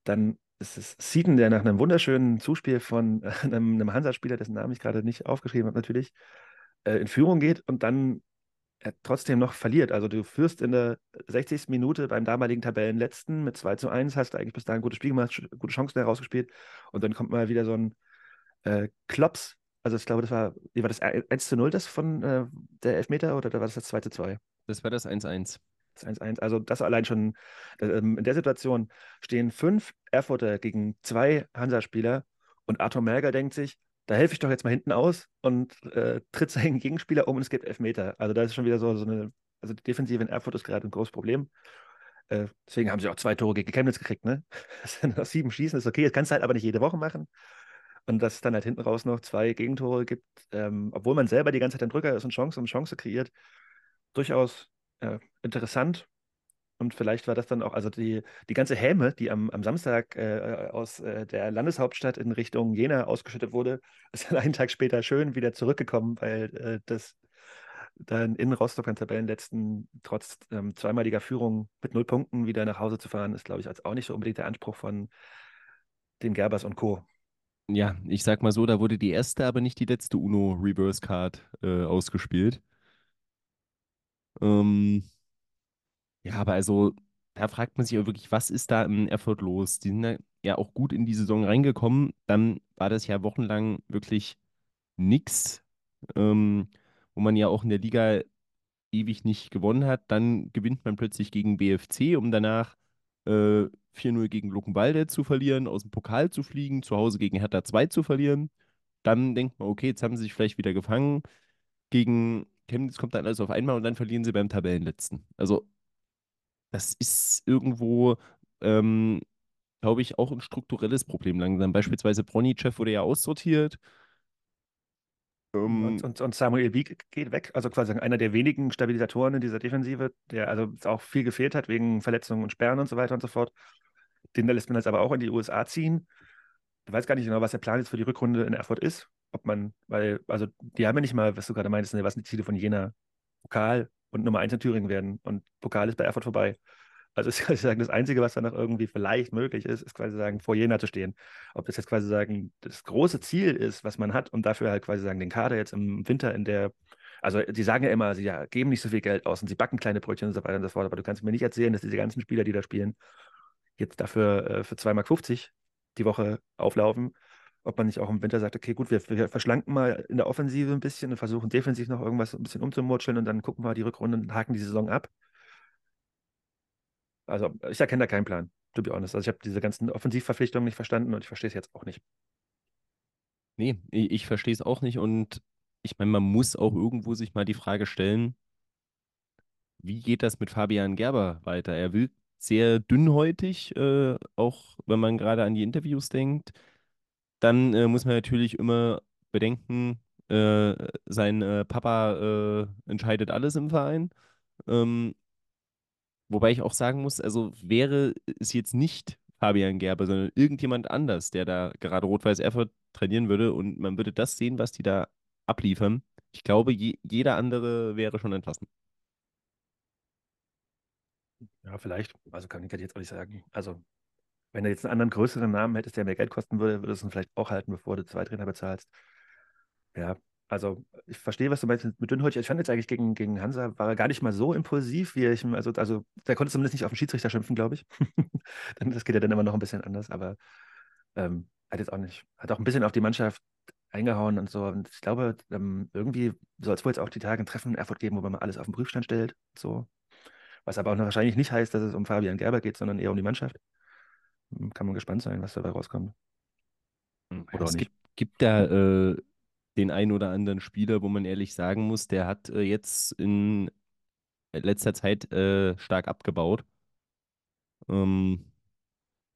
Dann ist es Seaton, der nach einem wunderschönen Zuspiel von äh, einem, einem Hansa-Spieler, dessen Namen ich gerade nicht aufgeschrieben habe, natürlich, äh, in Führung geht und dann trotzdem noch verliert. Also du führst in der 60. Minute beim damaligen Tabellenletzten mit 2 zu 1, hast du eigentlich bis dahin ein gutes Spiel gemacht, gute Chancen herausgespielt und dann kommt mal wieder so ein äh, Klops. Also ich glaube, das war, wie war das 1 zu 0 das von äh, der Elfmeter oder war das das 2 zu 2? Das war das 1-1. Das 1-1. Also das allein schon, äh, in der Situation stehen fünf Erfurter gegen zwei Hansa-Spieler und Arthur Merger denkt sich, da helfe ich doch jetzt mal hinten aus und äh, tritt seinen [LAUGHS] Gegenspieler um und es gibt Elfmeter. Also da ist schon wieder so, so eine, also die Defensive in Erfurt ist gerade ein großes Problem. Äh, deswegen haben sie auch zwei Tore gegen Chemnitz gekriegt, ne? [LAUGHS] Noch sieben Schießen, ist okay. Das kannst du halt aber nicht jede Woche machen. Und dass es dann halt hinten raus noch zwei Gegentore gibt, ähm, obwohl man selber die ganze Zeit ein Drücker ist und Chance um Chance kreiert, durchaus äh, interessant. Und vielleicht war das dann auch, also die, die ganze Häme, die am, am Samstag äh, aus äh, der Landeshauptstadt in Richtung Jena ausgeschüttet wurde, [LAUGHS] ist dann einen Tag später schön wieder zurückgekommen, weil äh, das dann in Rostock am Tabellenletzten trotz ähm, zweimaliger Führung mit null Punkten wieder nach Hause zu fahren, ist, glaube ich, als auch nicht so unbedingt der Anspruch von den Gerbers und Co. Ja, ich sag mal so, da wurde die erste, aber nicht die letzte UNO Reverse Card äh, ausgespielt. Ähm, ja, aber also, da fragt man sich auch wirklich, was ist da im Erfurt los? Die sind ja auch gut in die Saison reingekommen. Dann war das ja wochenlang wirklich nix, ähm, wo man ja auch in der Liga ewig nicht gewonnen hat. Dann gewinnt man plötzlich gegen BFC, um danach äh, 4-0 gegen Luckenwalde zu verlieren, aus dem Pokal zu fliegen, zu Hause gegen Hertha 2 zu verlieren. Dann denkt man, okay, jetzt haben sie sich vielleicht wieder gefangen. Gegen Chemnitz kommt dann alles auf einmal und dann verlieren sie beim Tabellenletzten. Also, das ist irgendwo, ähm, glaube ich, auch ein strukturelles Problem langsam. Beispielsweise Bronicev wurde ja aussortiert. Und, Ähm, und, und Samuel Wieck geht weg, also quasi einer der wenigen Stabilisatoren in dieser Defensive, der also auch viel gefehlt hat wegen Verletzungen und Sperren und so weiter und so fort. Den lässt man jetzt aber auch in die USA ziehen. Ich weiß gar nicht genau, was der Plan jetzt für die Rückrunde in Erfurt ist. Ob man, weil, also die haben ja nicht mal, was du gerade meintest, ne, was sind die Ziele von Jena? Pokal und Nummer 1 in Thüringen werden. Und Pokal ist bei Erfurt vorbei. Also [LAUGHS] ist quasi sagen, das Einzige, was da noch irgendwie vielleicht möglich ist, ist quasi sagen, vor Jena zu stehen. Ob das jetzt quasi sagen, das große Ziel ist, was man hat, und dafür halt quasi sagen, den Kader jetzt im Winter in der, also die sagen ja immer, sie ja, geben nicht so viel Geld aus und sie backen kleine Brötchen und so weiter und so fort, aber du kannst mir nicht erzählen, dass diese ganzen Spieler, die da spielen, jetzt dafür äh, für 2,50 Mark die Woche auflaufen. Ob man nicht auch im Winter sagt, okay, gut, wir, wir verschlanken mal in der Offensive ein bisschen und versuchen defensiv noch irgendwas ein bisschen umzumutscheln und dann gucken wir die Rückrunde und haken die Saison ab. Also ich erkenne da keinen Plan, to be honest. Also ich habe diese ganzen Offensivverpflichtungen nicht verstanden und ich verstehe es jetzt auch nicht. nee, ich, verstehe es auch nicht und ich meine, man muss auch irgendwo sich mal die Frage stellen, wie geht das mit Fabian Gerber weiter? Er wirkt sehr dünnhäutig, äh, auch wenn man gerade an die Interviews denkt. Dann äh, muss man natürlich immer bedenken, äh, sein äh, Papa äh, entscheidet alles im Verein. Ähm, wobei ich auch sagen muss, also wäre es jetzt nicht Fabian Gerber, sondern irgendjemand anders, der da gerade Rot-Weiß Erfurt trainieren würde und man würde das sehen, was die da abliefern. Ich glaube, je, jeder andere wäre schon entlassen. Ja, vielleicht. Also kann ich jetzt auch nicht sagen. Also wenn du jetzt einen anderen größeren Namen hättest, der mehr Geld kosten würde, würdest du ihn vielleicht auch halten, bevor du zwei Trainer bezahlst. Ja, also ich verstehe, was du meinst mit Dünnhäutig. Ich fand jetzt eigentlich gegen, gegen Hansa war er gar nicht mal so impulsiv, wie ich, also, also der konnte zumindest nicht auf den Schiedsrichter schimpfen, glaube ich. [LAUGHS] Das geht ja dann immer noch ein bisschen anders, aber ähm, hat jetzt auch nicht, hat auch ein bisschen auf die Mannschaft eingehauen und so. Und ich glaube, ähm, irgendwie soll es wohl jetzt auch die Tage ein Treffen in Erfurt geben, wo man mal alles auf den Prüfstand stellt. So. Was aber auch noch wahrscheinlich nicht heißt, dass es um Fabian Gerber geht, sondern eher um die Mannschaft. Hm, Kann man gespannt sein, was dabei rauskommt. Oder auch es gibt, gibt da äh, den einen oder anderen Spieler, wo man ehrlich sagen muss, der hat äh, jetzt in letzter Zeit äh, stark abgebaut. Ähm,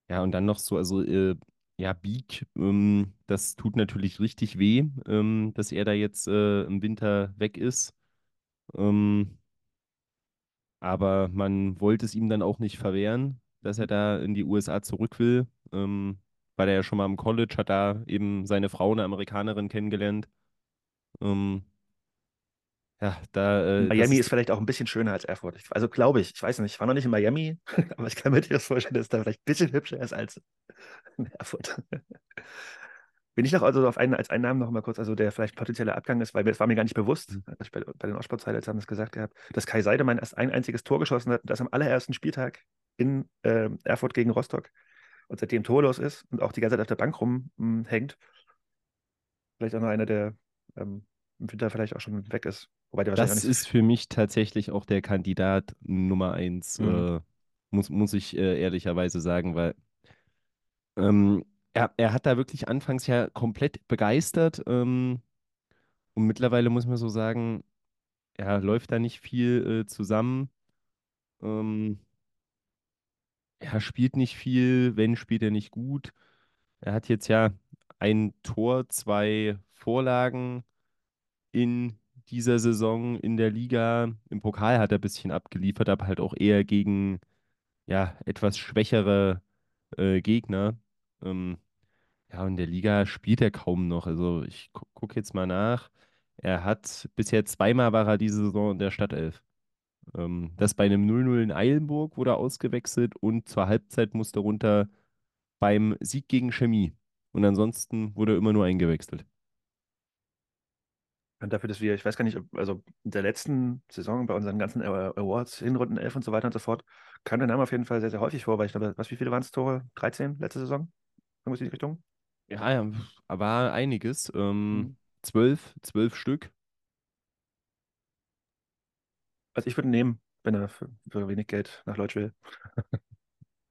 ja, und dann noch so, also äh, ja, Beak, ähm, das tut natürlich richtig weh, ähm, dass er da jetzt äh, im Winter weg ist. Ähm, aber man wollte es ihm dann auch nicht verwehren, dass er da in die USA zurück will. Ähm, war der ja schon mal im College, hat da eben seine Frau, eine Amerikanerin, kennengelernt. Ähm, ja, da, äh, Miami ist vielleicht auch ein bisschen schöner als Erfurt. Also glaube ich, ich weiß nicht, ich war noch nicht in Miami, [LAUGHS] aber ich kann mir das vorstellen, dass es da vielleicht ein bisschen hübscher ist als in Erfurt. [LAUGHS] Bin ich noch also auf einen, als einen Namen noch mal kurz, also der vielleicht potenzieller Abgang ist, weil mir- es war mir gar nicht bewusst, Mhm. als ich bei, bei den Ostsport-Highlights haben es gesagt gehabt, dass Kai Seidemann erst ein einziges Tor geschossen hat, und das am allerersten Spieltag in äh, Erfurt gegen Rostock und seitdem torlos ist und auch die ganze Zeit auf der Bank rumhängt. Vielleicht auch noch einer, der ähm, im Winter vielleicht auch schon weg ist. Wobei der das ist für mich tatsächlich auch der Kandidat Nummer eins, Mhm. äh, muss, muss ich äh, ehrlicherweise sagen, weil ähm, er, er hat da wirklich anfangs ja komplett begeistert ähm, und mittlerweile muss man so sagen, ja, läuft da nicht viel äh, zusammen. Ähm, er spielt nicht viel, wenn spielt er nicht gut. Er hat jetzt ja ein Tor, zwei Vorlagen in dieser Saison in der Liga. Im Pokal hat er ein bisschen abgeliefert, aber halt auch eher gegen ja, etwas schwächere äh, Gegner. Ähm, ja, in der Liga spielt er kaum noch. Also ich gu gucke jetzt mal nach. Er hat bisher zweimal war er diese Saison in der Stadtelf. Ähm, das bei einem 0-0 in Eilenburg wurde er ausgewechselt und zur Halbzeit musste runter beim Sieg gegen Chemie. Und ansonsten wurde er immer nur eingewechselt. Und dafür, dass wir, ich weiß gar nicht, also in der letzten Saison bei unseren ganzen Awa- Awards, Hinrunden 11 und so weiter und so fort, kam der Name auf jeden Fall sehr, sehr häufig vor, weil ich glaube, was, wie viele waren es Tore? 13 letzte Saison? Irgendwas in die Richtung? Ja, ja, war einiges. Ähm, Mhm. zwölf, zwölf Stück. Also ich würde ihn nehmen, wenn er für, für wenig Geld nach Leutsch will. [LAUGHS]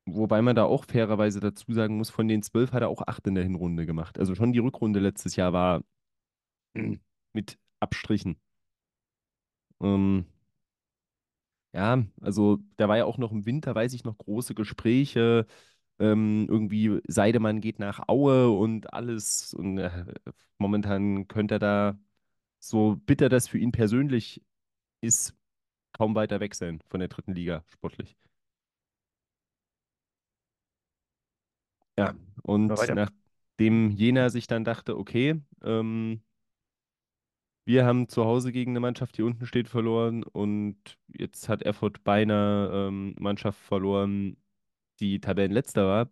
Wobei man da auch fairerweise dazu sagen muss, von den zwölf hat er auch acht in der Hinrunde gemacht. Also schon die Rückrunde letztes Jahr war [CLEARS THROAT] mit Abstrichen. Ähm, ja, also da war ja auch noch im Winter, weiß ich noch, große Gespräche. Ähm, irgendwie Seidemann geht nach Aue und alles. Und äh, momentan könnte er da, so bitter das für ihn persönlich ist, kaum weiter weg sein von der dritten Liga sportlich. Ja, und nachdem Jena sich dann dachte, okay, ähm, wir haben zu Hause gegen eine Mannschaft, die unten steht, verloren und jetzt hat Erfurt bei einer ähm, Mannschaft verloren, die Tabellenletzter war,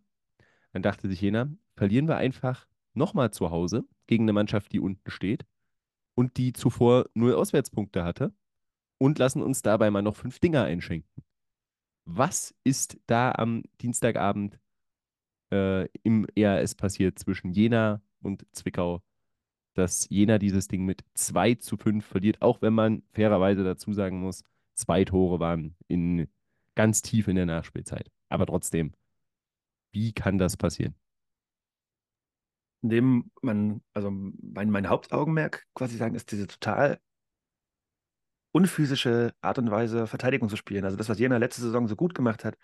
dann dachte sich Jena, verlieren wir einfach nochmal zu Hause gegen eine Mannschaft, die unten steht und die zuvor null Auswärtspunkte hatte und lassen uns dabei mal noch fünf Dinger einschenken. Was ist da am Dienstagabend äh, im ERS passiert zwischen Jena und Zwickau, dass Jena dieses Ding mit 2 zu 5 verliert, auch wenn man fairerweise dazu sagen muss, zwei Tore waren in, ganz tief in der Nachspielzeit. Aber trotzdem, wie kann das passieren? Indem man, also mein, mein Hauptaugenmerk quasi sagen, ist diese total unphysische Art und Weise, Verteidigung zu spielen. Also das, was Jena letzte Saison so gut gemacht hat,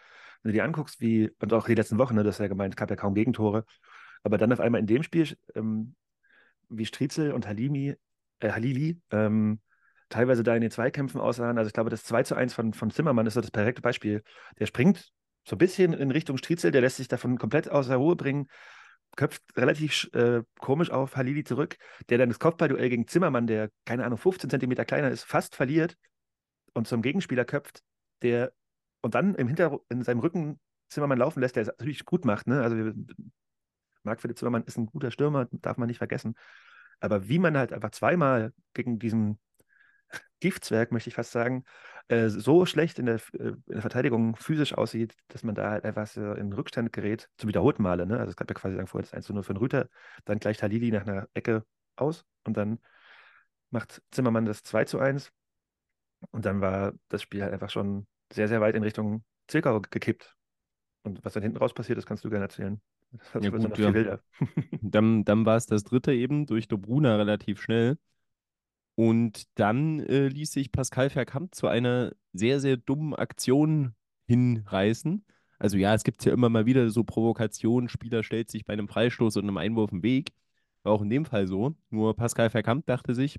wenn du dir anguckst, wie, und auch die letzten Wochen, ne, das ja gemeint, gab ja kaum Gegentore, aber dann auf einmal in dem Spiel, ähm, wie Striezel und Halimi, äh, Halili, ähm, teilweise da in den Zweikämpfen aussahen. Also ich glaube, das 2 zu 1 von, von Zimmermann ist so das perfekte Beispiel. Der springt so ein bisschen in Richtung Striezel, der lässt sich davon komplett aus der Ruhe bringen, köpft relativ äh, komisch auf Halili zurück, der dann das Kopfballduell gegen Zimmermann, der, keine Ahnung, 15 Zentimeter kleiner ist, fast verliert und zum Gegenspieler köpft, der und dann im Hinter in seinem Rücken Zimmermann laufen lässt, der es natürlich gut macht. Ne? Also Marc Philipp Zimmermann ist ein guter Stürmer, darf man nicht vergessen. Aber wie man halt einfach zweimal gegen diesen Giftzwerg, möchte ich fast sagen, äh, so schlecht in der, äh, in der Verteidigung physisch aussieht, dass man da halt einfach so in Rückstand gerät, zum wiederholten Male. Ne? Also es gab ja quasi sagen, vorher das 1 zu 0 für den Rüter, dann gleicht Halili nach einer Ecke aus und dann macht Zimmermann das 2 zu 1 und dann war das Spiel halt einfach schon sehr, sehr weit in Richtung Zwickau gekippt. Und was dann hinten raus passiert ist, kannst du gerne erzählen. Das Ja gut, ja. Dann, dann war es das dritte eben durch Dobruna relativ schnell. Und dann äh, ließ sich Pascal Verkamp zu einer sehr, sehr dummen Aktion hinreißen. Also ja, es gibt ja immer mal wieder so Provokationen, Spieler stellt sich bei einem Freistoß und einem Einwurf im Weg. War auch in dem Fall so. Nur Pascal Verkamp dachte sich,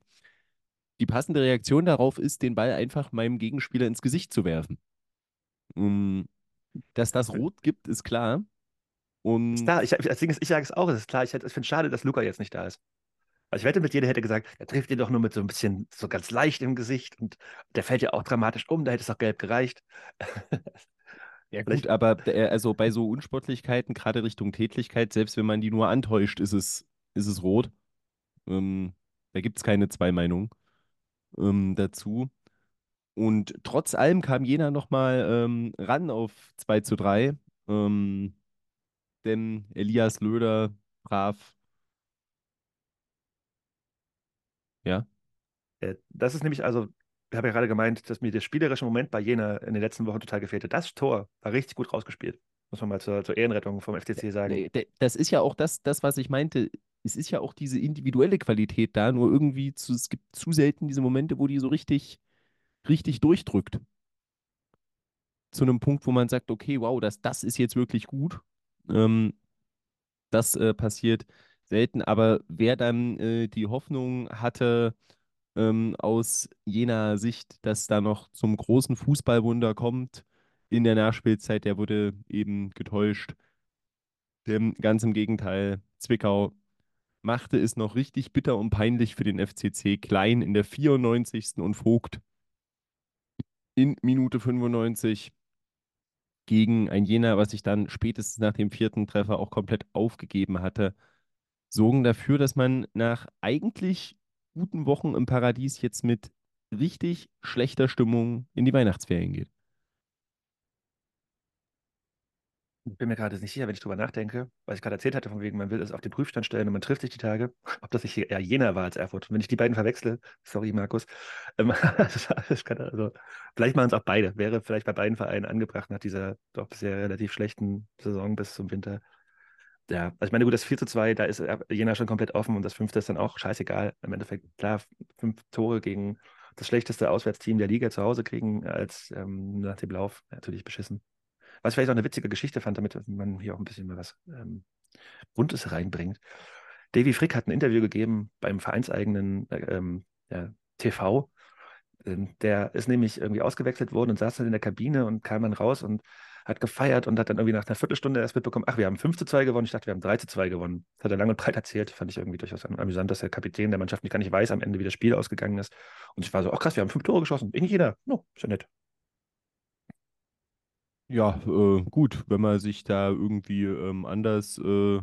die passende Reaktion darauf ist, den Ball einfach meinem Gegenspieler ins Gesicht zu werfen. Ähm, dass das Rot gibt, ist klar. Ist Und da, ich, das Ding ist, ich sage es auch, es ist klar, ich, ich finde es schade, dass Luca jetzt nicht da ist. Also ich wette mit dir, der hätte gesagt, der trifft ihn doch nur mit so ein bisschen, so ganz leicht im Gesicht und der fällt ja auch dramatisch um, da hätte es doch gelb gereicht. Ja gut, aber äh, also bei so Unsportlichkeiten, gerade Richtung Tätlichkeit, selbst wenn man die nur antäuscht, ist es, ist es rot. Ähm, da gibt es keine zwei Meinungen ähm, dazu. Und trotz allem kam Jena nochmal ähm, ran auf 2 zu 3. Ähm, denn Elias Löder brav, ja, Äh, Das ist nämlich, also, ich habe ja gerade gemeint, dass mir der spielerische Moment bei Jena in den letzten Wochen total gefehlte. Das Tor war richtig gut rausgespielt. Muss man mal zur, zur Ehrenrettung vom FCC sagen. Das ist ja auch das, das, was ich meinte. Es ist ja auch diese individuelle Qualität da, nur irgendwie zu, es gibt zu selten diese Momente, wo die so richtig, richtig durchdrückt. zu einem Punkt, wo man sagt, okay, wow, das, das ist jetzt wirklich gut. Ähm, das äh, passiert selten, aber wer dann äh, die Hoffnung hatte, ähm, aus jener Sicht, dass da noch zum großen Fußballwunder kommt in der Nachspielzeit, der wurde eben getäuscht. Dem, ganz im Gegenteil, Zwickau machte es noch richtig bitter und peinlich für den FCC. Klein in der 94. und Vogt in Minute 95 gegen ein Jena, was ich dann spätestens nach dem vierten Treffer auch komplett aufgegeben hatte, sorgen dafür, dass man nach eigentlich guten Wochen im Paradies jetzt mit richtig schlechter Stimmung in die Weihnachtsferien geht. Ich bin mir gerade nicht sicher, wenn ich drüber nachdenke, was ich gerade erzählt hatte, von wegen, man will es auf den Prüfstand stellen und man trifft sich die Tage, [LAUGHS] ob das nicht eher Jena war als Erfurt. Wenn ich die beiden verwechsle, sorry Markus, [LAUGHS] ähm, [LAUGHS] also, vielleicht machen es auch beide. Wäre vielleicht bei beiden Vereinen angebracht nach dieser doch bisher relativ schlechten Saison bis zum Winter. Ja, also ich meine, gut, das 4 zu 2, da ist Jena schon komplett offen und das fünfte ist dann auch scheißegal. Im Endeffekt, klar, fünf Tore gegen das schlechteste Auswärtsteam der Liga zu Hause kriegen als ähm, nach dem Lauf, natürlich beschissen. Was ich vielleicht auch eine witzige Geschichte fand, damit man hier auch ein bisschen mal was ähm, Buntes reinbringt. Davy Frick hat ein Interview gegeben beim vereinseigenen äh, ja, TV. Ähm, der ist nämlich irgendwie ausgewechselt worden und saß dann in der Kabine und kam dann raus und hat gefeiert und hat dann irgendwie nach einer Viertelstunde erst mitbekommen, ach, wir haben 5 zu 2 gewonnen. Ich dachte, wir haben 3 zu 2 gewonnen. Das hat er lang und breit erzählt. Fand ich irgendwie durchaus amüsant, dass der Kapitän der Mannschaft nicht gar nicht weiß am Ende, wie das Spiel ausgegangen ist. Und ich war so, ach krass, wir haben fünf Tore geschossen. In jeder. No, ist ja nett. Ja, äh, gut, wenn man sich da irgendwie ähm, anders äh,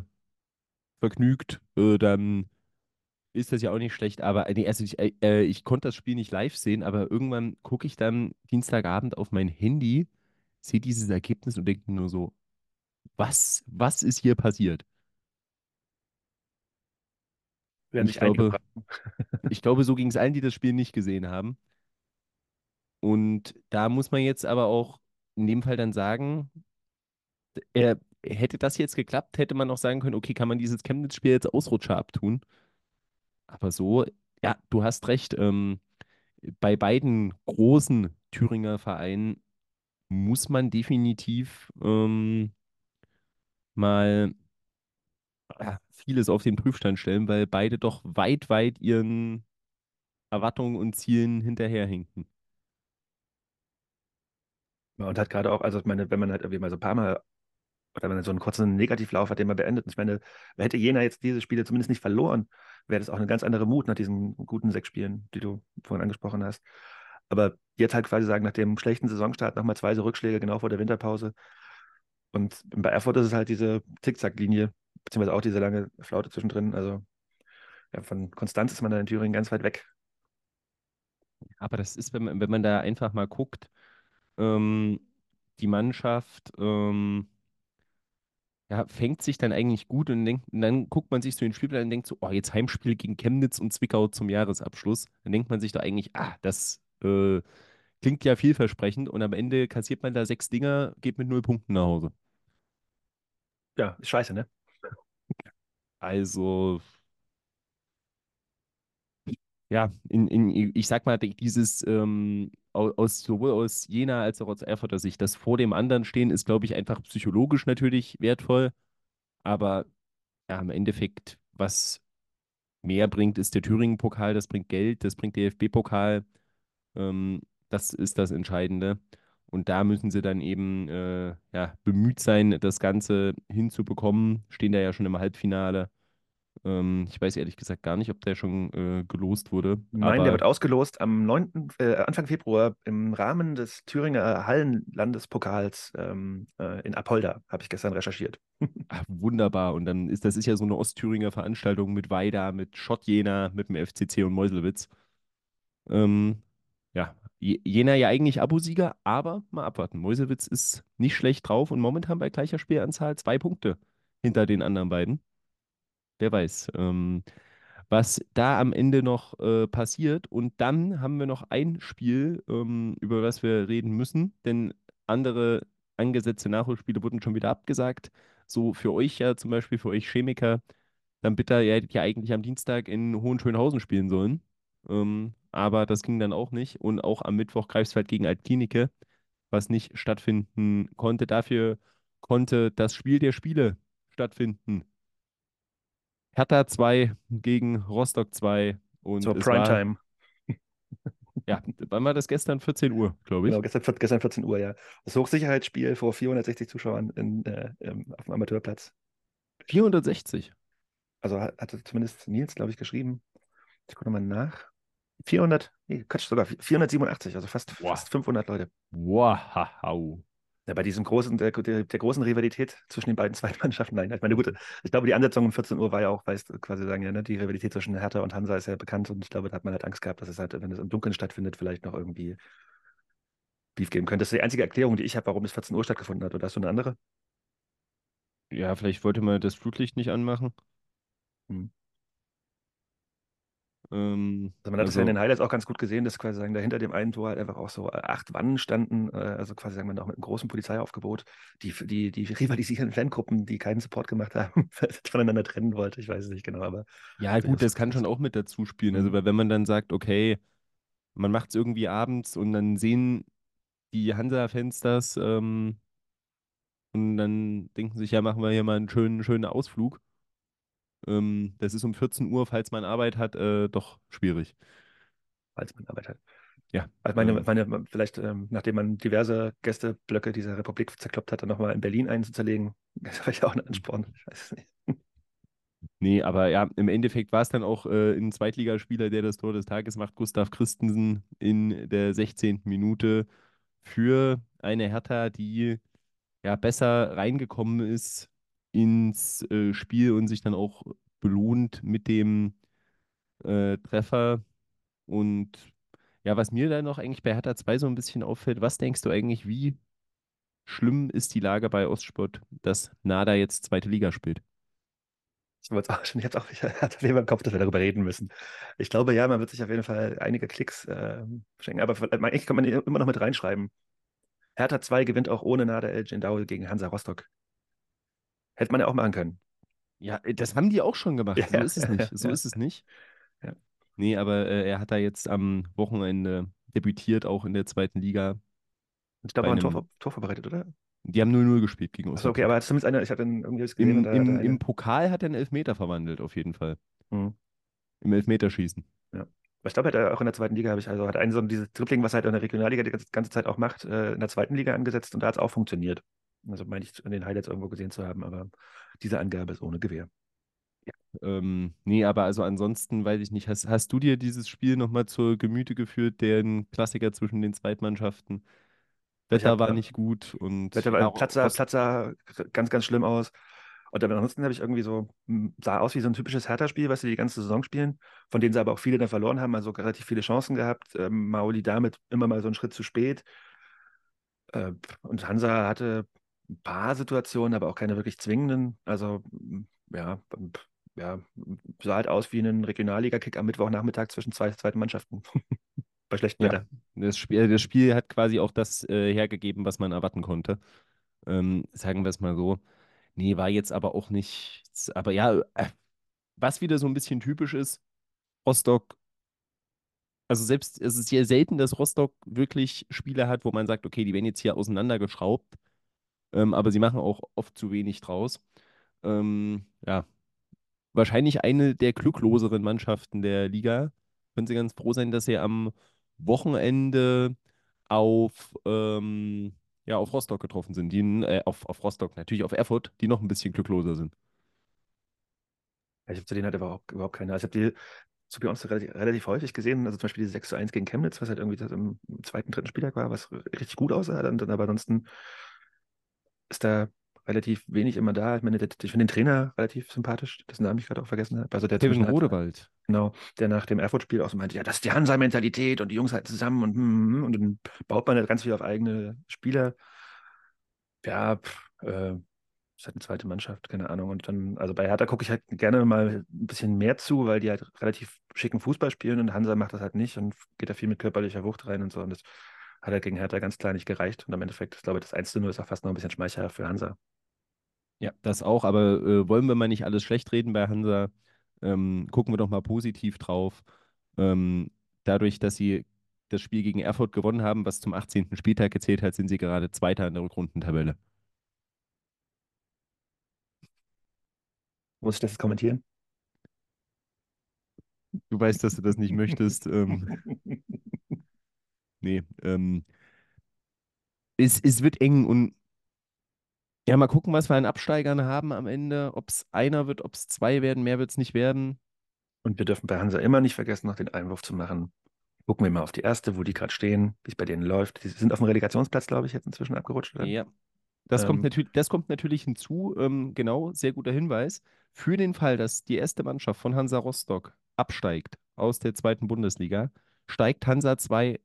vergnügt, äh, dann ist das ja auch nicht schlecht. Aber äh, nee, also ich, äh, äh, ich konnte das Spiel nicht live sehen, aber irgendwann gucke ich dann Dienstagabend auf mein Handy, sehe dieses Ergebnis und denke nur so, was, was ist hier passiert? Werden Ich glaube, [LAUGHS] ich glaube, so ging es allen, die das Spiel nicht gesehen haben. Und da muss man jetzt aber auch in dem Fall dann sagen, er, hätte das jetzt geklappt, hätte man auch sagen können, okay, kann man dieses Chemnitz-Spiel jetzt Ausrutscher abtun? Aber so, ja, du hast recht. Ähm, bei beiden großen Thüringer Vereinen muss man definitiv ähm, mal ja, vieles auf den Prüfstand stellen, weil beide doch weit, weit ihren Erwartungen und Zielen hinterherhinken. Und hat gerade auch, also ich meine, wenn man halt irgendwie mal so ein paar Mal oder wenn man so einen kurzen Negativlauf hat, den man beendet. Ich meine, hätte Jena jetzt diese Spiele zumindest nicht verloren, wäre das auch eine ganz andere Mut nach diesen guten sechs Spielen, die du vorhin angesprochen hast. Aber jetzt halt quasi sagen, nach dem schlechten Saisonstart nochmal zwei so Rückschläge genau vor der Winterpause. Und bei Erfurt ist es halt diese Zickzacklinie, beziehungsweise auch diese lange Flaute zwischendrin. Also ja, von Konstanz ist man da in Thüringen ganz weit weg. Aber das ist, wenn man, wenn man da einfach mal guckt, ähm, die Mannschaft ähm, ja, fängt sich dann eigentlich gut und, denkt, und dann guckt man sich so den Spielplan und denkt so, oh, jetzt Heimspiel gegen Chemnitz und Zwickau zum Jahresabschluss. Dann denkt man sich doch eigentlich, ah, das äh, klingt ja vielversprechend und am Ende kassiert man da sechs Dinger, geht mit null Punkten nach Hause. Ja, ist scheiße, ne? Also, ja, in, in, ich sag mal, dieses ähm, au- aus, sowohl aus Jena als auch aus Erfurter Sicht, das vor dem anderen stehen, ist, glaube ich, einfach psychologisch natürlich wertvoll. Aber ja, im Endeffekt, was mehr bringt, ist der Thüringen-Pokal, das bringt Geld, das bringt der DFB-Pokal. Ähm, das ist das Entscheidende. Und da müssen sie dann eben äh, ja, bemüht sein, das Ganze hinzubekommen. Stehen da ja schon im Halbfinale. Ähm, ich weiß ehrlich gesagt gar nicht, ob der schon äh, gelost wurde. Nein, der wird ausgelost am 9., äh, Anfang Februar im Rahmen des Thüringer Hallenlandespokals ähm, äh, in Apolda, habe ich gestern recherchiert. [LAUGHS] ach, wunderbar. Und dann ist das ist ja so eine Ostthüringer Veranstaltung mit Weida, mit Schott Jena, mit dem FCC und Meuselwitz. Ähm, ja, Je- Jena ja eigentlich Abosieger, aber mal abwarten. Meuselwitz ist nicht schlecht drauf und momentan bei gleicher Spielanzahl zwei Punkte hinter den anderen beiden. Wer weiß, ähm, was da am Ende noch äh, passiert. Und dann haben wir noch ein Spiel, ähm, über das wir reden müssen, denn andere angesetzte Nachholspiele wurden schon wieder abgesagt. So für euch ja zum Beispiel, für euch Chemiker, dann bitte, ihr hättet ja eigentlich am Dienstag in Hohenschönhausen spielen sollen. Ähm, aber das ging dann auch nicht. Und auch am Mittwoch Greifswald gegen Altklinike. was nicht stattfinden konnte. Dafür konnte das Spiel der Spiele stattfinden. Hertha 2 gegen Rostock 2 und Zur Primetime. [LAUGHS] ja, wann war das gestern? 14 Uhr, glaube ich. Genau, gestern, gestern 14 Uhr, ja. Das Hochsicherheitsspiel vor 460 Zuschauern in, äh, im- auf dem Amateurplatz. 460. Also hat- hatte zumindest Nils, glaube ich, geschrieben. Ich gucke nochmal nach. 400, nee, Quatsch, sogar 487, also fast, Boah. fast 500 Leute. Wow. Ja, bei diesem großen, der, der, der großen Rivalität zwischen den beiden [LAUGHS] Zweitmannschaften, nein. Ich meine, gut, ich glaube, die Ansetzung um 14 Uhr war ja auch, weißt du, quasi sagen, ja, ne, die Rivalität zwischen Hertha und Hansa ist ja bekannt und ich glaube, da hat man halt Angst gehabt, dass es halt, wenn es im Dunkeln stattfindet, vielleicht noch irgendwie Beef geben könnte. Das ist die einzige Erklärung, die ich habe, warum es 14 Uhr stattgefunden hat. Oder hast du eine andere? Ja, vielleicht wollte man das Flutlicht nicht anmachen. Hm. Ähm, Also man hat es ja also- in den Highlights auch ganz gut gesehen, dass quasi sagen, da hinter dem einen Tor halt einfach auch so äh, acht Wannen standen, äh, also quasi sagen wir auch mit einem großen Polizeiaufgebot, die, die, die rivalisierenden Fangruppen, die keinen Support gemacht haben, [LAUGHS] voneinander trennen wollte. Ich weiß es nicht genau, aber Ja, Ja, gut, das- das kann schon das- auch mit dazu spielen. Also, Mhm. weil wenn man dann sagt, okay, man macht es irgendwie abends und dann sehen die Hansa-Fans das ähm, und dann denken sich, ja, machen wir hier mal einen schönen, schönen Ausflug. Ähm, das ist um 14 Uhr, falls man Arbeit hat, äh, doch schwierig. als man Arbeit hat. Ja. Also meine, ähm, meine, vielleicht, ähm, nachdem man diverse Gästeblöcke dieser Republik zerkloppt hat, dann nochmal in Berlin einzuzerlegen, [LAUGHS] das war ja auch ein Ansporn. Ich weiß es nicht. Nee, aber ja, im Endeffekt war es dann auch äh, ein Zweitligaspieler, der das Tor des Tages macht, Gustav Christensen in der 16. Minute für eine Hertha, die ja besser reingekommen ist ins äh, Spiel und sich dann auch belohnt mit dem äh, Treffer. Und ja, was mir dann noch eigentlich bei Hertha 2 so ein bisschen auffällt, was denkst du eigentlich, wie schlimm ist die Lage bei Ostsport, dass Nada jetzt zweite Liga spielt? Ich wollte [LAUGHS] auch schon, habe auch hatte auf jeden Fall im Kopf, dass wir darüber reden müssen. Ich glaube, ja, man wird sich auf jeden Fall einige Klicks äh, schenken, aber vielleicht- eigentlich kann man immer noch mit reinschreiben. Hertha 2 gewinnt auch ohne Nader El Gendaul gegen Hansa Rostock. Hätte man ja auch machen können. Ja, äh, das haben die auch schon gemacht. Ja, so ist es ja, nicht. ja, So ja. ist es nicht. Ja. Nee, aber äh, er hat da jetzt am Wochenende debütiert, auch in der zweiten Liga. Ich glaube, Bei auch ein Tor, vorbereitet, oder? Die haben 0-0 gespielt gegen Achso, okay, aber hat zumindest einer, ich hatte dann irgendwie was gesehen, Im, da im, einer- Im Pokal hat er einen Elfmeter verwandelt, auf jeden Fall. Mhm. Im Elfmeterschießen. Aber ich glaube, hat er auch in der zweiten Liga, habe ich, also hat einen so dieses Dribbling, was er halt in der Regionalliga die ganze, ganze Zeit auch macht, äh, in der zweiten Liga angesetzt und da hat es auch funktioniert. Also meine ich in den Highlights irgendwo gesehen zu haben, aber diese Angabe ist ohne Gewähr. Ähm, nee, aber also ansonsten weiß ich nicht. Hast, hast du dir dieses Spiel nochmal zur Gemüte geführt, den Klassiker zwischen den Zweitmannschaften? Wetter hab, war äh, nicht gut und Wetter ja, war Platz sah, Rost- Platz sah ganz, ganz schlimm aus. Und dann ansonsten habe ich irgendwie so, hm, sah aus wie so ein typisches Hertha-Spiel, was sie die ganze Saison spielen, von denen sie aber auch viele dann verloren haben, also relativ viele Chancen gehabt. Ähm, Maoli damit immer mal so einen Schritt zu spät. Äh, und Hansa hatte ein paar Situationen, aber auch keine wirklich zwingenden. Also, ja, ja, sah halt aus wie ein Regionalliga-Kick am Mittwochnachmittag zwischen zwei zweiten Mannschaften. [LAUGHS] Bei schlechtem Ja. Wetter. Das Spiel, das Spiel hat quasi auch das äh, hergegeben, was man erwarten konnte. Ähm, sagen wir es mal so. Nee, war jetzt aber auch nicht. Aber ja, äh, was wieder so ein bisschen typisch ist, Rostock. Also selbst, es ist sehr selten, dass Rostock wirklich Spiele hat, wo man sagt, okay, die werden jetzt hier auseinandergeschraubt. Ähm, aber sie machen auch oft zu wenig draus. Ähm, ja, wahrscheinlich eine der glückloseren Mannschaften der Liga. Können Sie ganz froh sein, dass sie am Wochenende auf, ähm, ja, auf Rostock getroffen sind. Die, äh, auf, auf Rostock, natürlich auf Erfurt, die noch ein bisschen glückloser sind. Ich habe zu denen halt überhaupt, überhaupt keine. Also ich habe die zu bei uns relativ, relativ häufig gesehen. Also zum Beispiel die 6 zu 1 gegen Chemnitz, was halt irgendwie das im zweiten, dritten Spieltag war, was richtig gut aussah. Dann, dann aber ansonsten ist da relativ wenig immer da. Ich meine, ich finde den Trainer relativ sympathisch, dessen Namen ich gerade auch vergessen habe. Also der Kevin Rodewald. Genau, der nach dem Erfurt-Spiel auch so meinte, ja, das ist die Hansa-Mentalität und die Jungs halt zusammen und, hm, hm, und dann baut man halt ganz viel auf eigene Spieler. Ja, pff, äh, ist halt eine zweite Mannschaft, keine Ahnung. Und dann, also bei Hertha gucke ich halt gerne mal ein bisschen mehr zu, weil die halt relativ schicken Fußball spielen und Hansa macht das halt nicht und geht da viel mit körperlicher Wucht rein und so. Und das hat halt gegen Hertha ganz klar nicht gereicht. Und am Endeffekt, ich glaube, das 1 zu 0 ist auch fast noch ein bisschen schmeichelhaft für Hansa. Ja, das auch, aber äh, wollen wir mal nicht alles schlecht reden bei Hansa? Ähm, gucken wir doch mal positiv drauf. Ähm, dadurch, dass sie das Spiel gegen Erfurt gewonnen haben, was zum 18. Spieltag gezählt hat, sind sie gerade Zweiter in der Rückrundentabelle. Muss ich das kommentieren? Du weißt, dass du das nicht möchtest. Ähm, [LAUGHS] nee, ähm, es, es wird eng und ja, mal gucken, was wir an Absteigern haben am Ende. Ob es einer wird, ob es zwei werden, mehr wird es nicht werden. Und wir dürfen bei Hansa immer nicht vergessen, noch den Einwurf zu machen. Gucken wir mal auf die erste, wo die gerade stehen, wie es bei denen läuft. Die sind auf dem Relegationsplatz, glaube ich, jetzt inzwischen abgerutscht. Oder? Ja, das, Ähm. kommt natürlich, das kommt natürlich hinzu. Ähm, genau, sehr guter Hinweis. Für den Fall, dass die erste Mannschaft von Hansa Rostock absteigt aus der zweiten Bundesliga, steigt Hansa 2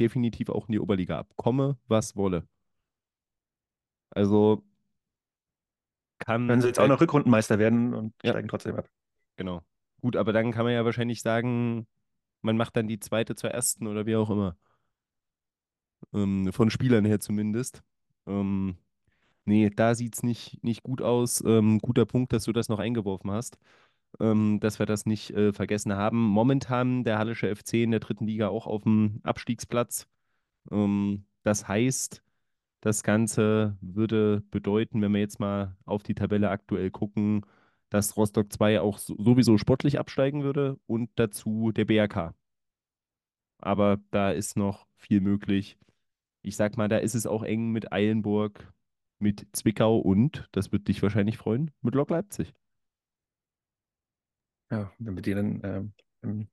definitiv auch in die Oberliga ab. Komme, was wolle. Also kann. Können sie jetzt auch noch Rückrundenmeister werden und Ja. steigen trotzdem ab. Genau. Gut, aber dann kann man ja wahrscheinlich sagen, man macht dann die zweite zur ersten oder wie auch immer. Ähm, von Spielern her zumindest. Ähm, nee, da sieht es nicht, nicht gut aus. Ähm, guter Punkt, dass du das noch eingeworfen hast. Ähm, dass wir das nicht äh, vergessen haben. Momentan der Hallische FC in der dritten Liga auch auf dem Abstiegsplatz. Ähm, das heißt, das Ganze würde bedeuten, wenn wir jetzt mal auf die Tabelle aktuell gucken, dass Rostock 2 auch so- sowieso sportlich absteigen würde und dazu der BRK. Aber da ist noch viel möglich. Ich sag mal, da ist es auch eng mit Eilenburg, mit Zwickau und, das wird dich wahrscheinlich freuen, mit Lok Leipzig. Ja, wenn wir die dann ähm, im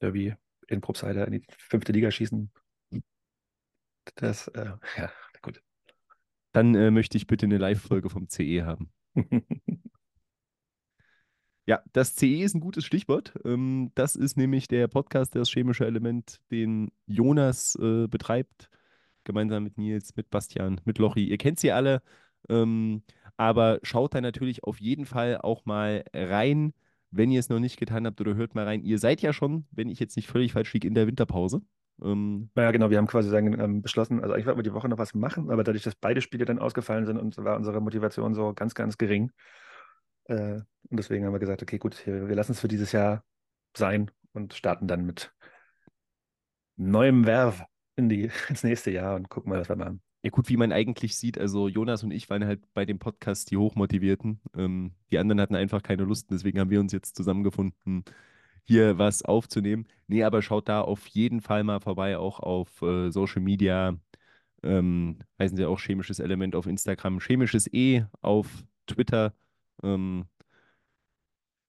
Derby in Probstheide in die fünfte Liga schießen. Das, äh, ja, gut. Dann äh, möchte ich bitte eine Live-Folge vom CE haben. [LAUGHS] Ja, das CE ist ein gutes Stichwort. Ähm, das ist nämlich der Podcast, das chemische Element, den Jonas äh, betreibt, gemeinsam mit Nils, mit Bastian, mit Lochi. Ihr kennt sie alle, ähm, aber schaut da natürlich auf jeden Fall auch mal rein, wenn ihr es noch nicht getan habt oder hört mal rein. Ihr seid ja schon, wenn ich jetzt nicht völlig falsch liege, in der Winterpause. Ähm, Naja, genau, wir haben quasi sagen, ähm, beschlossen, also eigentlich wollten wir die Woche noch was machen, aber dadurch, dass beide Spiele dann ausgefallen sind, und war unsere Motivation so ganz, ganz gering. Äh, und deswegen haben wir gesagt, okay, gut, wir, wir lassen es für dieses Jahr sein und starten dann mit neuem Werf in die, [LAUGHS] ins nächste Jahr und gucken mal, was wir machen. Ja, gut, wie man eigentlich sieht, also Jonas und ich waren halt bei dem Podcast die Hochmotivierten. Ähm, die anderen hatten einfach keine Lust, deswegen haben wir uns jetzt zusammengefunden, hier was aufzunehmen. Nee, aber schaut da auf jeden Fall mal vorbei, auch auf äh, Social Media. Ähm, heißen sie auch chemisches Element auf Instagram, chemisches E auf Twitter. Ähm,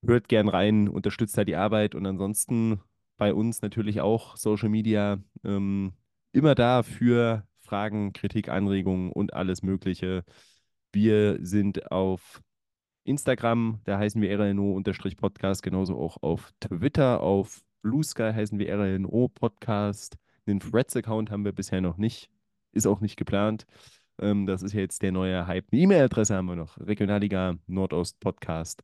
hört gern rein, unterstützt da die Arbeit und ansonsten bei uns natürlich auch Social Media ähm, immer da für Fragen, Kritik, Anregungen und alles Mögliche. Wir sind auf Instagram, da heißen wir RLNO-Podcast, genauso auch auf Twitter, auf Blue Sky heißen wir RLNO-Podcast. Den Threads-Account haben wir bisher noch nicht, ist auch nicht geplant. Ähm, das ist ja jetzt der neue Hype. Eine E-Mail-Adresse haben wir noch, Regionalliga Nordost Podcast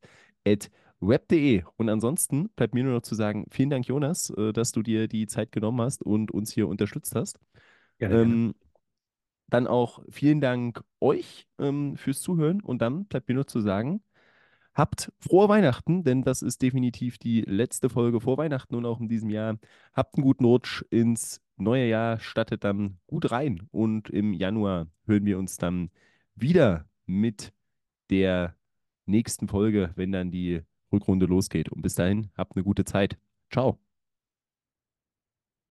at web.de. Und ansonsten bleibt mir nur noch zu sagen, vielen Dank, Jonas, äh, dass du dir die Zeit genommen hast und uns hier unterstützt hast. Gerne, gerne. Dann auch vielen Dank euch ähm, fürs Zuhören und dann bleibt mir nur zu sagen, habt frohe Weihnachten, denn das ist definitiv die letzte Folge vor Weihnachten und auch in diesem Jahr. Habt einen guten Rutsch ins neue Jahr, stattet dann gut rein und im Januar hören wir uns dann wieder mit der nächsten Folge, wenn dann die Rückrunde losgeht. Und bis dahin, habt eine gute Zeit. Ciao.